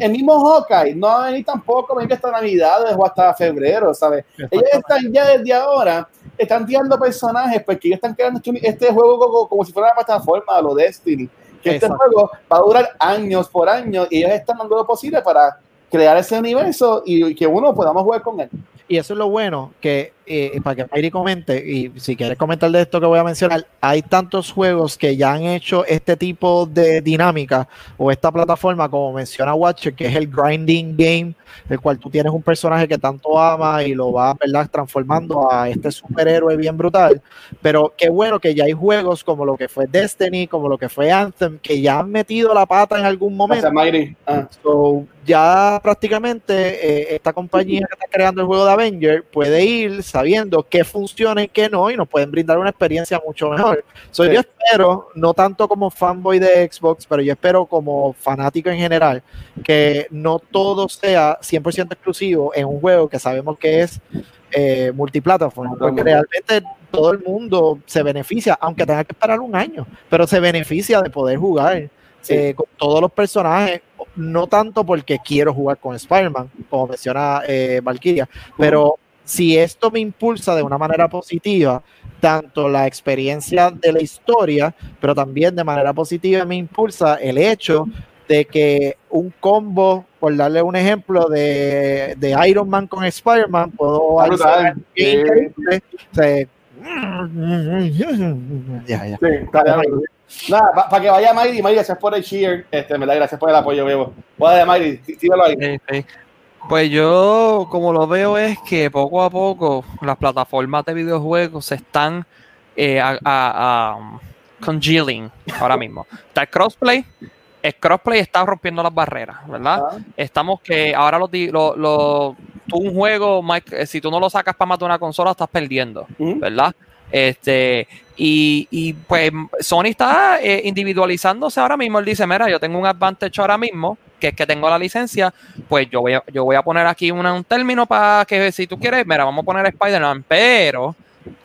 el mismo Hawkeye no va a venir tampoco, maybe hasta Navidades o hasta febrero, ¿sabes? Ellos están ya desde ahora, están tirando personajes porque ellos están creando este- este juego como, como si fuera una plataforma a lo Destiny. Que este juego va a durar años por años y ellos están dando lo posible para crear ese universo y que uno podamos jugar con él. Y eso es lo bueno, que eh, para que Mayri comente, y si quieres comentar de esto que voy a mencionar, hay tantos juegos que ya han hecho este tipo de dinámica o esta plataforma, como menciona Watcher, que es el grinding game, el cual tú tienes un personaje que tanto ama y lo va ¿verdad? transformando a este superhéroe bien brutal. Pero qué bueno que ya hay juegos como lo que fue Destiny, como lo que fue Anthem, que ya han metido la pata en algún momento. Ah. So, ya prácticamente eh, esta compañía que está creando el juego de Avenger puede ir sabiendo qué funciona y qué no, y nos pueden brindar una experiencia mucho mejor. So, Yo espero, no tanto como fanboy de Xbox, pero yo espero como fanático en general, que no todo sea 100% exclusivo en un juego que sabemos que es eh, multiplataforma, porque realmente todo el mundo se beneficia, aunque tenga que esperar un año, pero se beneficia de poder jugar eh, con todos los personajes, no tanto porque quiero jugar con Spider-Man, como menciona eh, Valkyria, pero si esto me impulsa de una manera positiva, tanto la experiencia de la historia, pero también de manera positiva me impulsa el hecho de que un combo, por darle un ejemplo de, de Iron Man con Spider-Man, puedo hacer ya, ya. Sí, Nada, para que vaya Mayri, Mayri, gracias por el cheer, este, me da gracias por el apoyo, Bebo. Voy a Mayri, ahí. Pues yo, como lo veo, es que poco a poco las plataformas de videojuegos se están eh, a, a, congealing ahora mismo. Está el crossplay, el crossplay está rompiendo las barreras, ¿verdad? Estamos que ahora los, lo, tú un juego, Mike, eh, si tú no lo sacas para matar una consola, estás perdiendo, ¿verdad? Este, y, y, pues Sony está eh, individualizándose ahora mismo. Él dice: Mira, yo tengo un advantage ahora mismo, que es que tengo la licencia. Pues yo voy a, yo voy a poner aquí un término para que si tú quieres, mira, vamos a poner Spider-Man, pero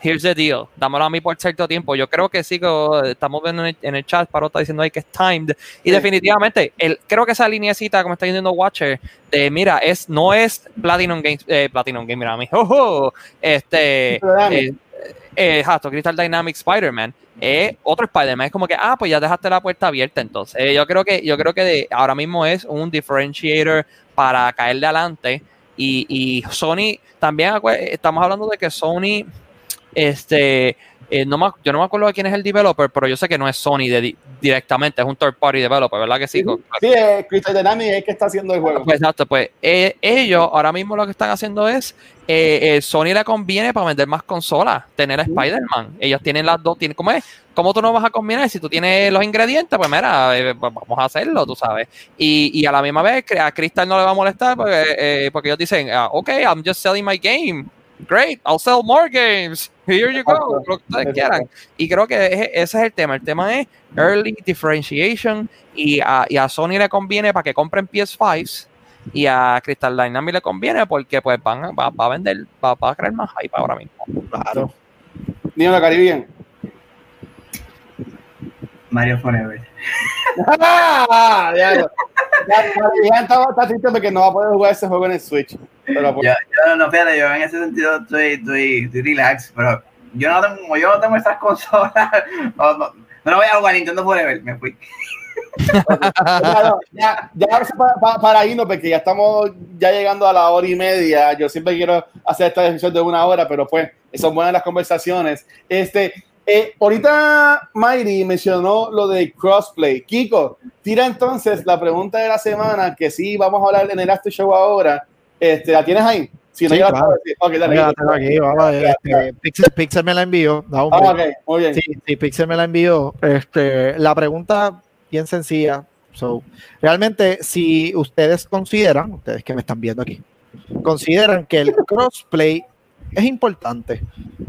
here's the deal, dámelo a mí por cierto tiempo. Yo creo que sí, que estamos viendo en el, chat, Paro está diciendo ahí que es timed. Y definitivamente, el, creo que esa lineecita, como está diciendo Watcher, de mira, es, no es Platinum Games, eh, Platinum Game, mira a mí, oh, este, eh, eh, exacto, Crystal Dynamics Spider-Man, es otro Spider-Man. Es como que, ah, pues ya dejaste la puerta abierta. Entonces, yo creo que, yo creo que de, ahora mismo es un differentiator para caer de adelante. Y, y Sony, también estamos hablando de que Sony este, eh, no yo no me acuerdo de quién es el developer, pero yo sé que no es Sony directamente, es un third party developer, ¿verdad que sí? Sí, es Crystal Dynamics es que está haciendo el juego. Pues, exacto, pues eh, ellos ahora mismo lo que están haciendo es, eh, Sony le conviene para vender más consolas, tener a Spider-Man. Ellos tienen las dos, tienen, ¿cómo es? ¿Cómo tú no vas a combinar? Si tú tienes los ingredientes, pues mira, pues vamos a hacerlo, tú sabes. Y, y, a la misma vez, a Crystal no le va a molestar porque, porque ellos dicen, ah, ok, I'm just selling my game great, I'll sell more games. Here you go, lo que ustedes quieran. Y creo que ese es el tema. El tema es early differentiation y a, y a Sony le conviene para que compren PS5 y a Crystal Dynamics le conviene porque pues van, va, va a vender, va, va, a crear más hype ahora mismo. Claro. De Caribbean. Mario Forever. ah, ya, ya, ya, está, triste porque no va a poder jugar ese juego en el Switch. Pero pues, yo, no, fíjate, yo en ese sentido estoy, estoy, estoy relax, pero yo no tengo, yo no tengo esas <laughs> consolas. No, no, no voy a jugar Nintendo Forever, me fui. ya, ya para, para, irnos, porque ya estamos ya llegando a la hora y media. Yo siempre quiero hacer esta decisión de una hora, pero pues son buenas las conversaciones. Este, eh, ahorita Mayri mencionó lo de crossplay. Kiko, tira entonces la pregunta de la semana, que sí, vamos a hablar en el After Show ahora. Este, ¿La tienes ahí? Si no, sí, claro. okay, dale, aquí, vamos, este, Pixel, Pixel, me la envió. No, ah, okay, muy bien. Sí, sí, Pixel me la envió. Este, la pregunta bien sencilla. So, realmente, si ustedes consideran, ustedes que me están viendo aquí, consideran que el crossplay es importante.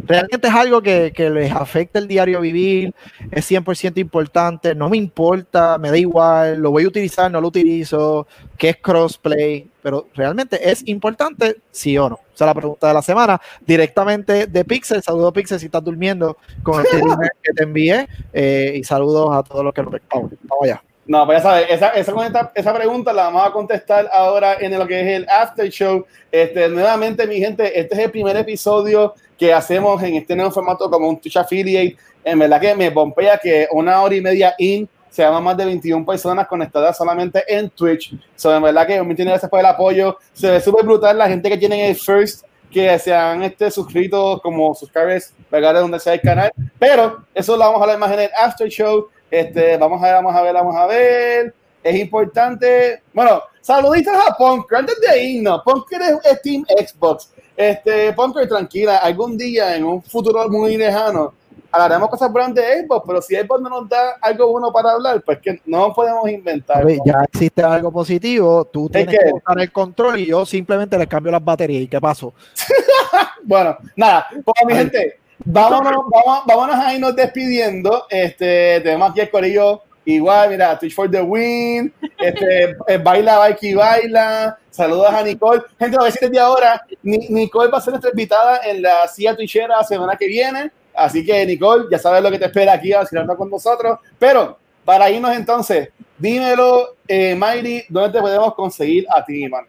Realmente es algo que, les afecta el diario vivir, es 100% importante, no me importa, me da igual, lo voy a utilizar, no lo utilizo, qué es crossplay, pero realmente es importante, sí o no. O sea, la pregunta de la semana, directamente de Pixel, saludos Pixel si estás durmiendo con el <laughs> que te envié eh, y saludos a todos los que lo vamos, vamos allá. No, pues ya sabes, esa, esa, esa, pregunta la vamos a contestar ahora en lo que es el after show. Este, nuevamente, mi gente, este es el primer episodio que hacemos en este nuevo formato como un Twitch Affiliate. En verdad que me pompea que una hora y media in se llama más de 21 personas conectadas solamente en Twitch. So, en verdad que me tiene gracias por el apoyo. Se ve súper brutal la gente que tiene el first que se han este, suscrito como subscribers, pegados donde sea el canal. Pero eso lo vamos a hablar más en el after show. Este, vamos a ver, vamos a ver, vamos a ver. Es importante. Bueno, saluditos a Punker antes de irnos. Punker es Team Xbox. Este, Punker, tranquila, algún día en un futuro muy lejano hablaremos cosas buenas de Xbox, pero si Xbox no nos da algo bueno para hablar, pues que no podemos inventar. Oye, ya existe algo positivo, tú tienes que usar el control y yo simplemente le cambio las baterías. ¿Y qué pasó? <laughs> bueno, nada, pues mi gente, vámonos, vamos, vámonos a irnos despidiendo. Este, tenemos aquí el corillo igual, mira, Twitch for the win, este, eh, baila, Baiki, baila, saludos a Nicole. Gente, a decir desde ahora, Nicole va a ser nuestra invitada en la CIA Twitchera semana que viene. Así que, Nicole, ya sabes lo que te espera aquí vacilando con nosotros. Pero, para irnos entonces, dímelo, eh, Mighty, ¿dónde te podemos conseguir a ti, man?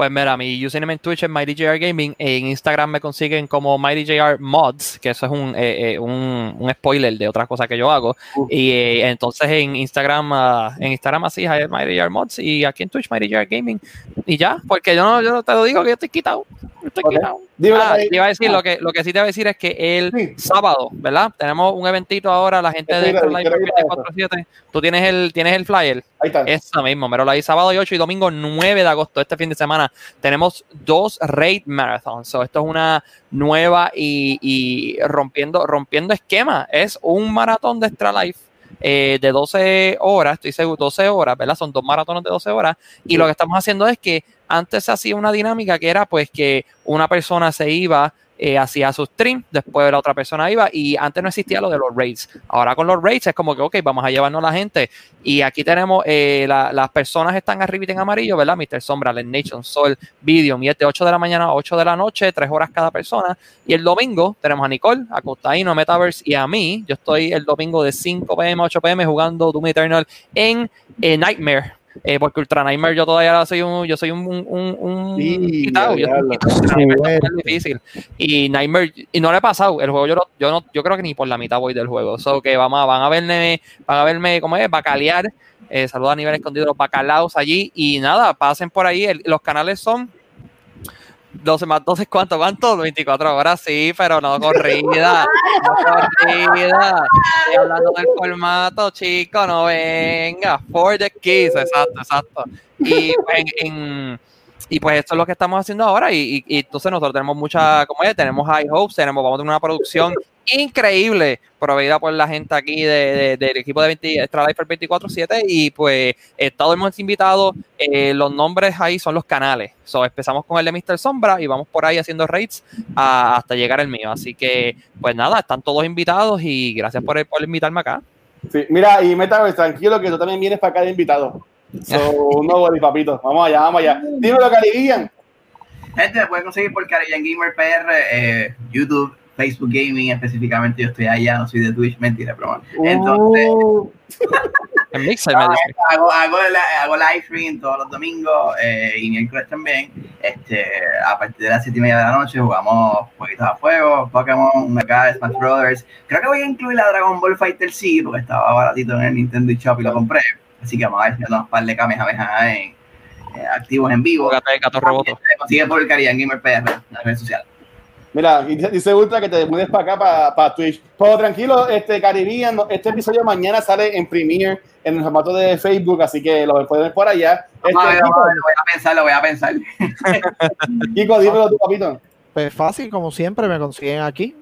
Pues mira, mi username en Twitch es MightyJR Gaming. En Instagram me consiguen como MightyJR Mods, que eso es un, eh, eh, un, un, spoiler de otras cosas que yo hago. Y eh, entonces en Instagram, uh, en Instagram así es MightyJR Mods y aquí en Twitch MightyJR Gaming. Y ya, porque yo no, yo no te lo digo que yo estoy quitado. Estoy quitado. Ah, iba a decir, lo que, lo que sí te iba a decir es que el sábado, ¿verdad? Tenemos un eventito ahora, la gente de Live 24-7. Tú tienes el, tienes el flyer. Ahí está. Eso mismo, pero lo hay sábado y 8 y domingo 9 de agosto, este fin de semana. Tenemos dos raid marathons. esto es una nueva y, rompiendo, rompiendo esquema. Es un maratón de Extra Life. Eh, de 12 horas, estoy seguro, 12 horas, ¿verdad? Son dos maratones de 12 horas. Y lo que estamos haciendo es que antes se hacía una dinámica que era pues que una persona se iba eh, hacía su stream, después la otra persona iba y antes no existía lo de los raids. Ahora con los raids es como que, ok, vamos a llevarnos a la gente y aquí tenemos, eh, las personas están arriba en amarillo, ¿verdad? Mr. Sombra, Let Nation, Sol, Video, y de 8 de la mañana a 8 de la noche, 3 horas cada persona. Y el domingo tenemos a Nicole, a Costaino, Metaverse y a mí. Yo estoy el domingo de 5 pm a 8 pm jugando Doom Eternal en eh, Nightmare eh, porque Ultra Nightmare yo todavía soy un, yo soy un, un, un quitado, yo soy un difícil. Y Nightmare, y no le he pasado, el juego yo, yo no, yo creo que ni por la mitad voy del juego. So que vamos, van a verme, van a verme, ¿cómo es? Bacalear. Eh, saludos a nivel escondido los bacalaos allí. Y nada, pasen por ahí. los canales son 12 más 12, ¿cuánto? ¿Cuánto? 24 horas, sí, pero no corrida. No corrida. Estoy hablando del formato, chico, no venga. For the kids, exacto, exacto. Y pues, en, y pues esto es lo que estamos haciendo ahora. Y, y, entonces nosotros tenemos mucha, como es, tenemos high hopes, tenemos, vamos a tener una producción increíble proveída por la gente aquí de, del equipo de 20, Extra Life 24-7 y pues eh, todos hemos invitado, eh, los nombres ahí son los canales. So, empezamos con el de Mr. Sombra y vamos por ahí haciendo raids hasta llegar el mío. Así que pues nada, están todos invitados y gracias por, por invitarme acá. Sí, mira, y Metaverse, tranquilo que tú también vienes para acá de invitado. So, no, papito. Vamos allá, vamos allá. Dímelo, Caribbean. Gente, pueden conseguir por Caribbean Gamer PR, eh, YouTube, Facebook Gaming específicamente, yo estoy allá, no soy de Twitch, mentira, pero Entonces, <laughs> uh. <laughs> hago, hago, hago, live stream todos los domingos eh, y miércoles también. Este, a partir de las 7 y media de la noche jugamos jueguitos a fuego, Pokémon, Mega, Smash Brothers. Creo que voy a incluir la Dragon Ball Fighter sí, porque estaba baratito en el Nintendo Shop y lo compré. Así que vamos a ver si nos un par de Kamehameha en, eh, activos en vivo. Consigue por el Carian Gamer PR, en las redes sociales. Mira, dice Ultra que te mudes para acá, para, Twitch. Pero tranquilo, este Caribbean, este episodio mañana sale en Premiere en el formato de Facebook, así que lo pueden ver por allá. Este, lo voy a pensar, lo voy a pensar. <laughs> Kiko, dímelo tú, papito. Pues fácil, como siempre, me consiguen aquí.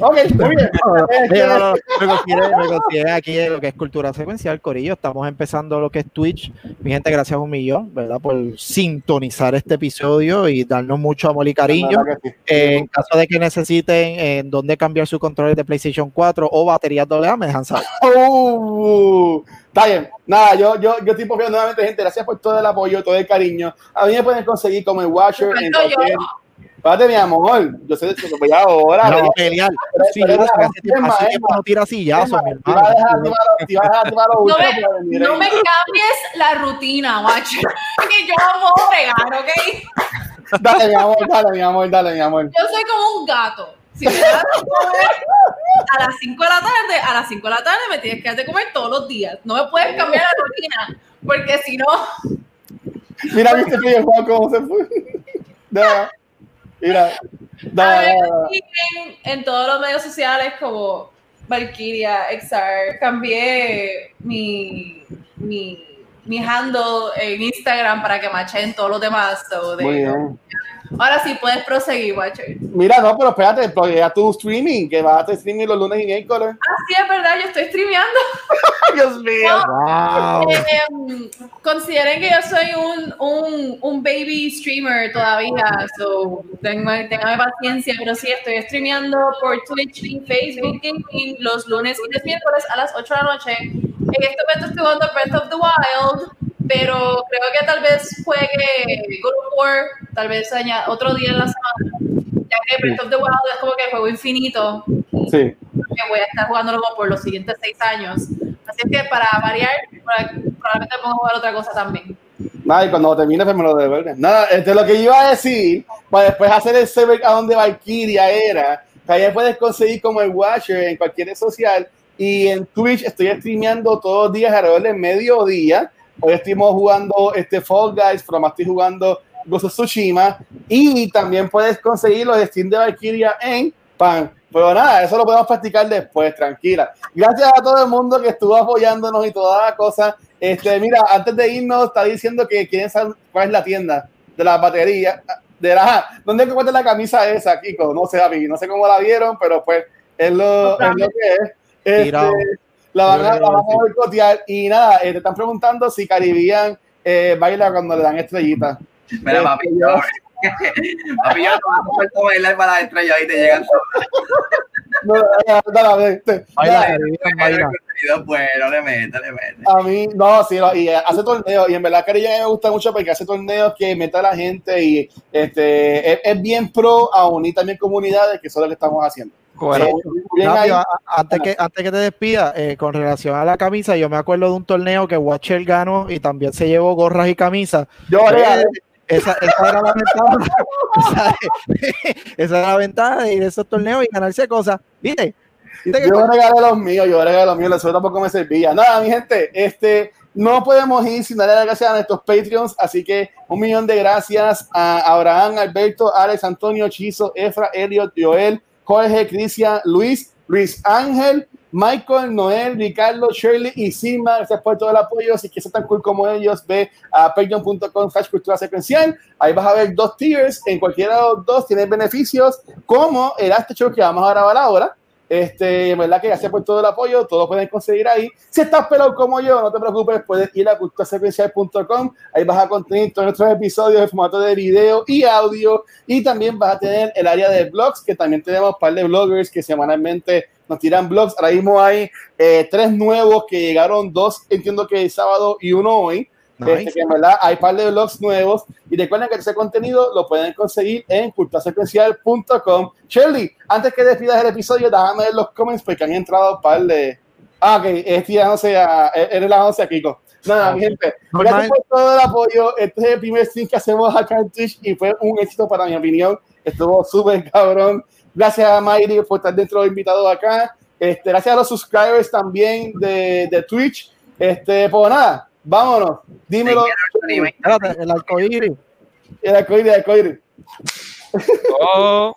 Ok, <laughs> muy bien. me, considero, aquí lo que es cultura secuencial, Corillo. Estamos empezando lo que es Twitch. Mi gente, gracias un millón, ¿verdad? Por sintonizar este episodio y darnos mucho amor y cariño. Eh, en caso de que necesiten en dónde cambiar su control de PlayStation 4 o baterías AA, me dejan saber. <laughs> Uh, está bien. Nada, yo, yo, yo estoy nuevamente, gente. Gracias por todo el apoyo, todo el cariño. A mí me pueden conseguir como el Watcher en cualquier. Espérate, mi amor, yo sé que voy ahora. No, pelear. Sí, yo no hace tiempo no tira sillazos, mi hermano. No me cambies la rutina, macho. Que yo vamos a pegar, ¿ok? Dale, mi amor, dale, mi amor, dale, mi amor. Yo soy como un gato. Si me das de comer a las 5 de la tarde, a las 5 de la tarde me tienes que de comer todos los días. No me puedes cambiar la rutina, porque si no Mira, viste que Juan cómo se fue. Da, mira. Da, A me da. siguen en todos los medios sociales como Valkyria, Exar. Cambié mi, mi, mi handle en Instagram para que machen todos los demás. so de- Muy bien. Ahora sí puedes proseguir, Watcher. Mira, no, pero espérate, porque ya tu streaming, que vas a hacer streaming los lunes y miércoles. Ah, sí, es verdad, yo estoy streameando. <laughs> Dios mío. Wow. Eh, consideren que yo soy un, un, un baby streamer todavía, so tengan, tengan paciencia, pero sí estoy streameando por Twitch y Facebook Gaming los lunes y los miércoles a las 8 de la noche. En este momento estoy jugando Breath of the Wild, pero creo que tal vez juegue God of War, tal vez otro día en la semana, ya que Breath of the Wild es como que juego infinito Sí. que voy a estar jugándolo por los siguientes seis años. Así que para variar, probablemente a jugar otra cosa también. Nada, y cuando termine, pues me lo devuelven. Nada, este, lo que iba a decir, para después hacer el server a donde Valkyria era, que allá puedes conseguir como el Watcher en cualquier red social. Y en Twitch estoy streameando todos los días alrededor del mediodía. Hoy estuvimos jugando este Fall Guys, pero más estoy jugando Ghost of Tsushima. Y también puedes conseguir los Steam de Valkyria en Pan. Pero nada, eso lo podemos practicar después, tranquila. Gracias a todo el mundo que estuvo apoyándonos y toda la cosa. Este, mira, antes de irnos, está diciendo que quieren saber cuál es la tienda de las baterías. De la, ¿Dónde encuentras la camisa esa, Kiko? No sé, David, no sé cómo la vieron, pero pues es lo, es lo que es. Este. La van a, la van a boicotear. Y nada, eh, te están preguntando si Caribbean eh, baila cuando le dan estrellitas. Mira, papi, yo, <laughs> papi, yo no me puedo bailar para la estrella y te llegan todos. <laughs> No, dale, dale, este, Baila, dale. Caribbean, baila. Bueno, le mete, le mete. A mí, no, sí, lo- y eh, hace torneos, y en verdad ella me gusta mucho porque hace torneos que meta a la gente y este es, es bien pro a unir también comunidades, que eso es lo que estamos haciendo. Bueno, Eh, ahí. Antes, que, antes que te despida, eh, con relación a la camisa, yo me acuerdo de un torneo que Watcher ganó y también se llevó gorras y camisas. Yo Eh, esa, esa era la ventaja. <laughs> esa, esa era la ventaja de ir a esos torneos y ganarse cosas. ¿Viste que yo regalé los míos, yo regalé los míos, eso tampoco me servía. Nada, mi gente, este, no podemos ir sin darle las gracias a nuestros Patreons, así que un millón de gracias a Abraham, Alberto, Alex, Antonio, Chizo, Efra, Elliot, Joel, Jorge, Cristian, Luis, Luis Ángel, Michael, Noel, Ricardo, Shirley y Sima, gracias por todo el apoyo. Si quieres ser tan cool como ellos, ve a patreon.com slash cultura secuencial. Ahí vas a ver dos tiers. En cualquiera de los dos tienes beneficios, como el After Show que vamos a grabar ahora. Este, en verdad que gracias por todo el apoyo, todos pueden conseguir ahí. Si estás pelado como yo, no te preocupes, puedes ir a culturasecuencial.com, ahí vas a conseguir todos nuestros episodios en formato de video y audio, y también vas a tener el área de blogs, que también tenemos un par de bloggers que semanalmente nos tiran blogs. Ahora mismo hay eh, tres nuevos que llegaron, dos entiendo que el sábado y uno hoy. Nice. Este, que en verdad hay un par de blogs nuevos y recuerden que ese contenido lo pueden conseguir en culturasecuencial.com. Shirley, antes que despidas el episodio, déjame ver los comments porque han entrado un par de. Ah, ok, es tirándose a. Eres la 11 a Kiko. Nada, mi gente, gracias por todo el apoyo. Este es el primer stream que hacemos acá en Twitch y fue un éxito para mi opinión. Estuvo súper cabrón. Gracias a Mayri por estar dentro de los invitados acá. Este, gracias a los subscribers también de, de Twitch. Este, pues nada, vámonos. Dímelo. Espérate, el arcoíris. El arcoíris, el arcoíris. oh,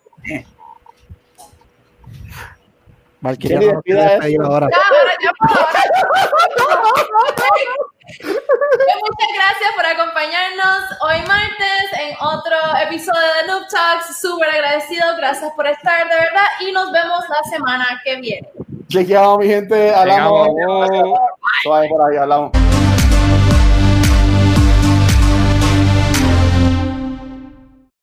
Valkyria no esto. ahora. Ya, ahora, ya puedo, ahora. Pues Muchas gracias por acompañarnos hoy martes en otro episodio de Noob Talks. Súper agradecido, gracias por estar de verdad y nos vemos la semana que viene. Chequeamos, mi gente. Hablamos. Chequeamos. Suave por ahí, hablamos.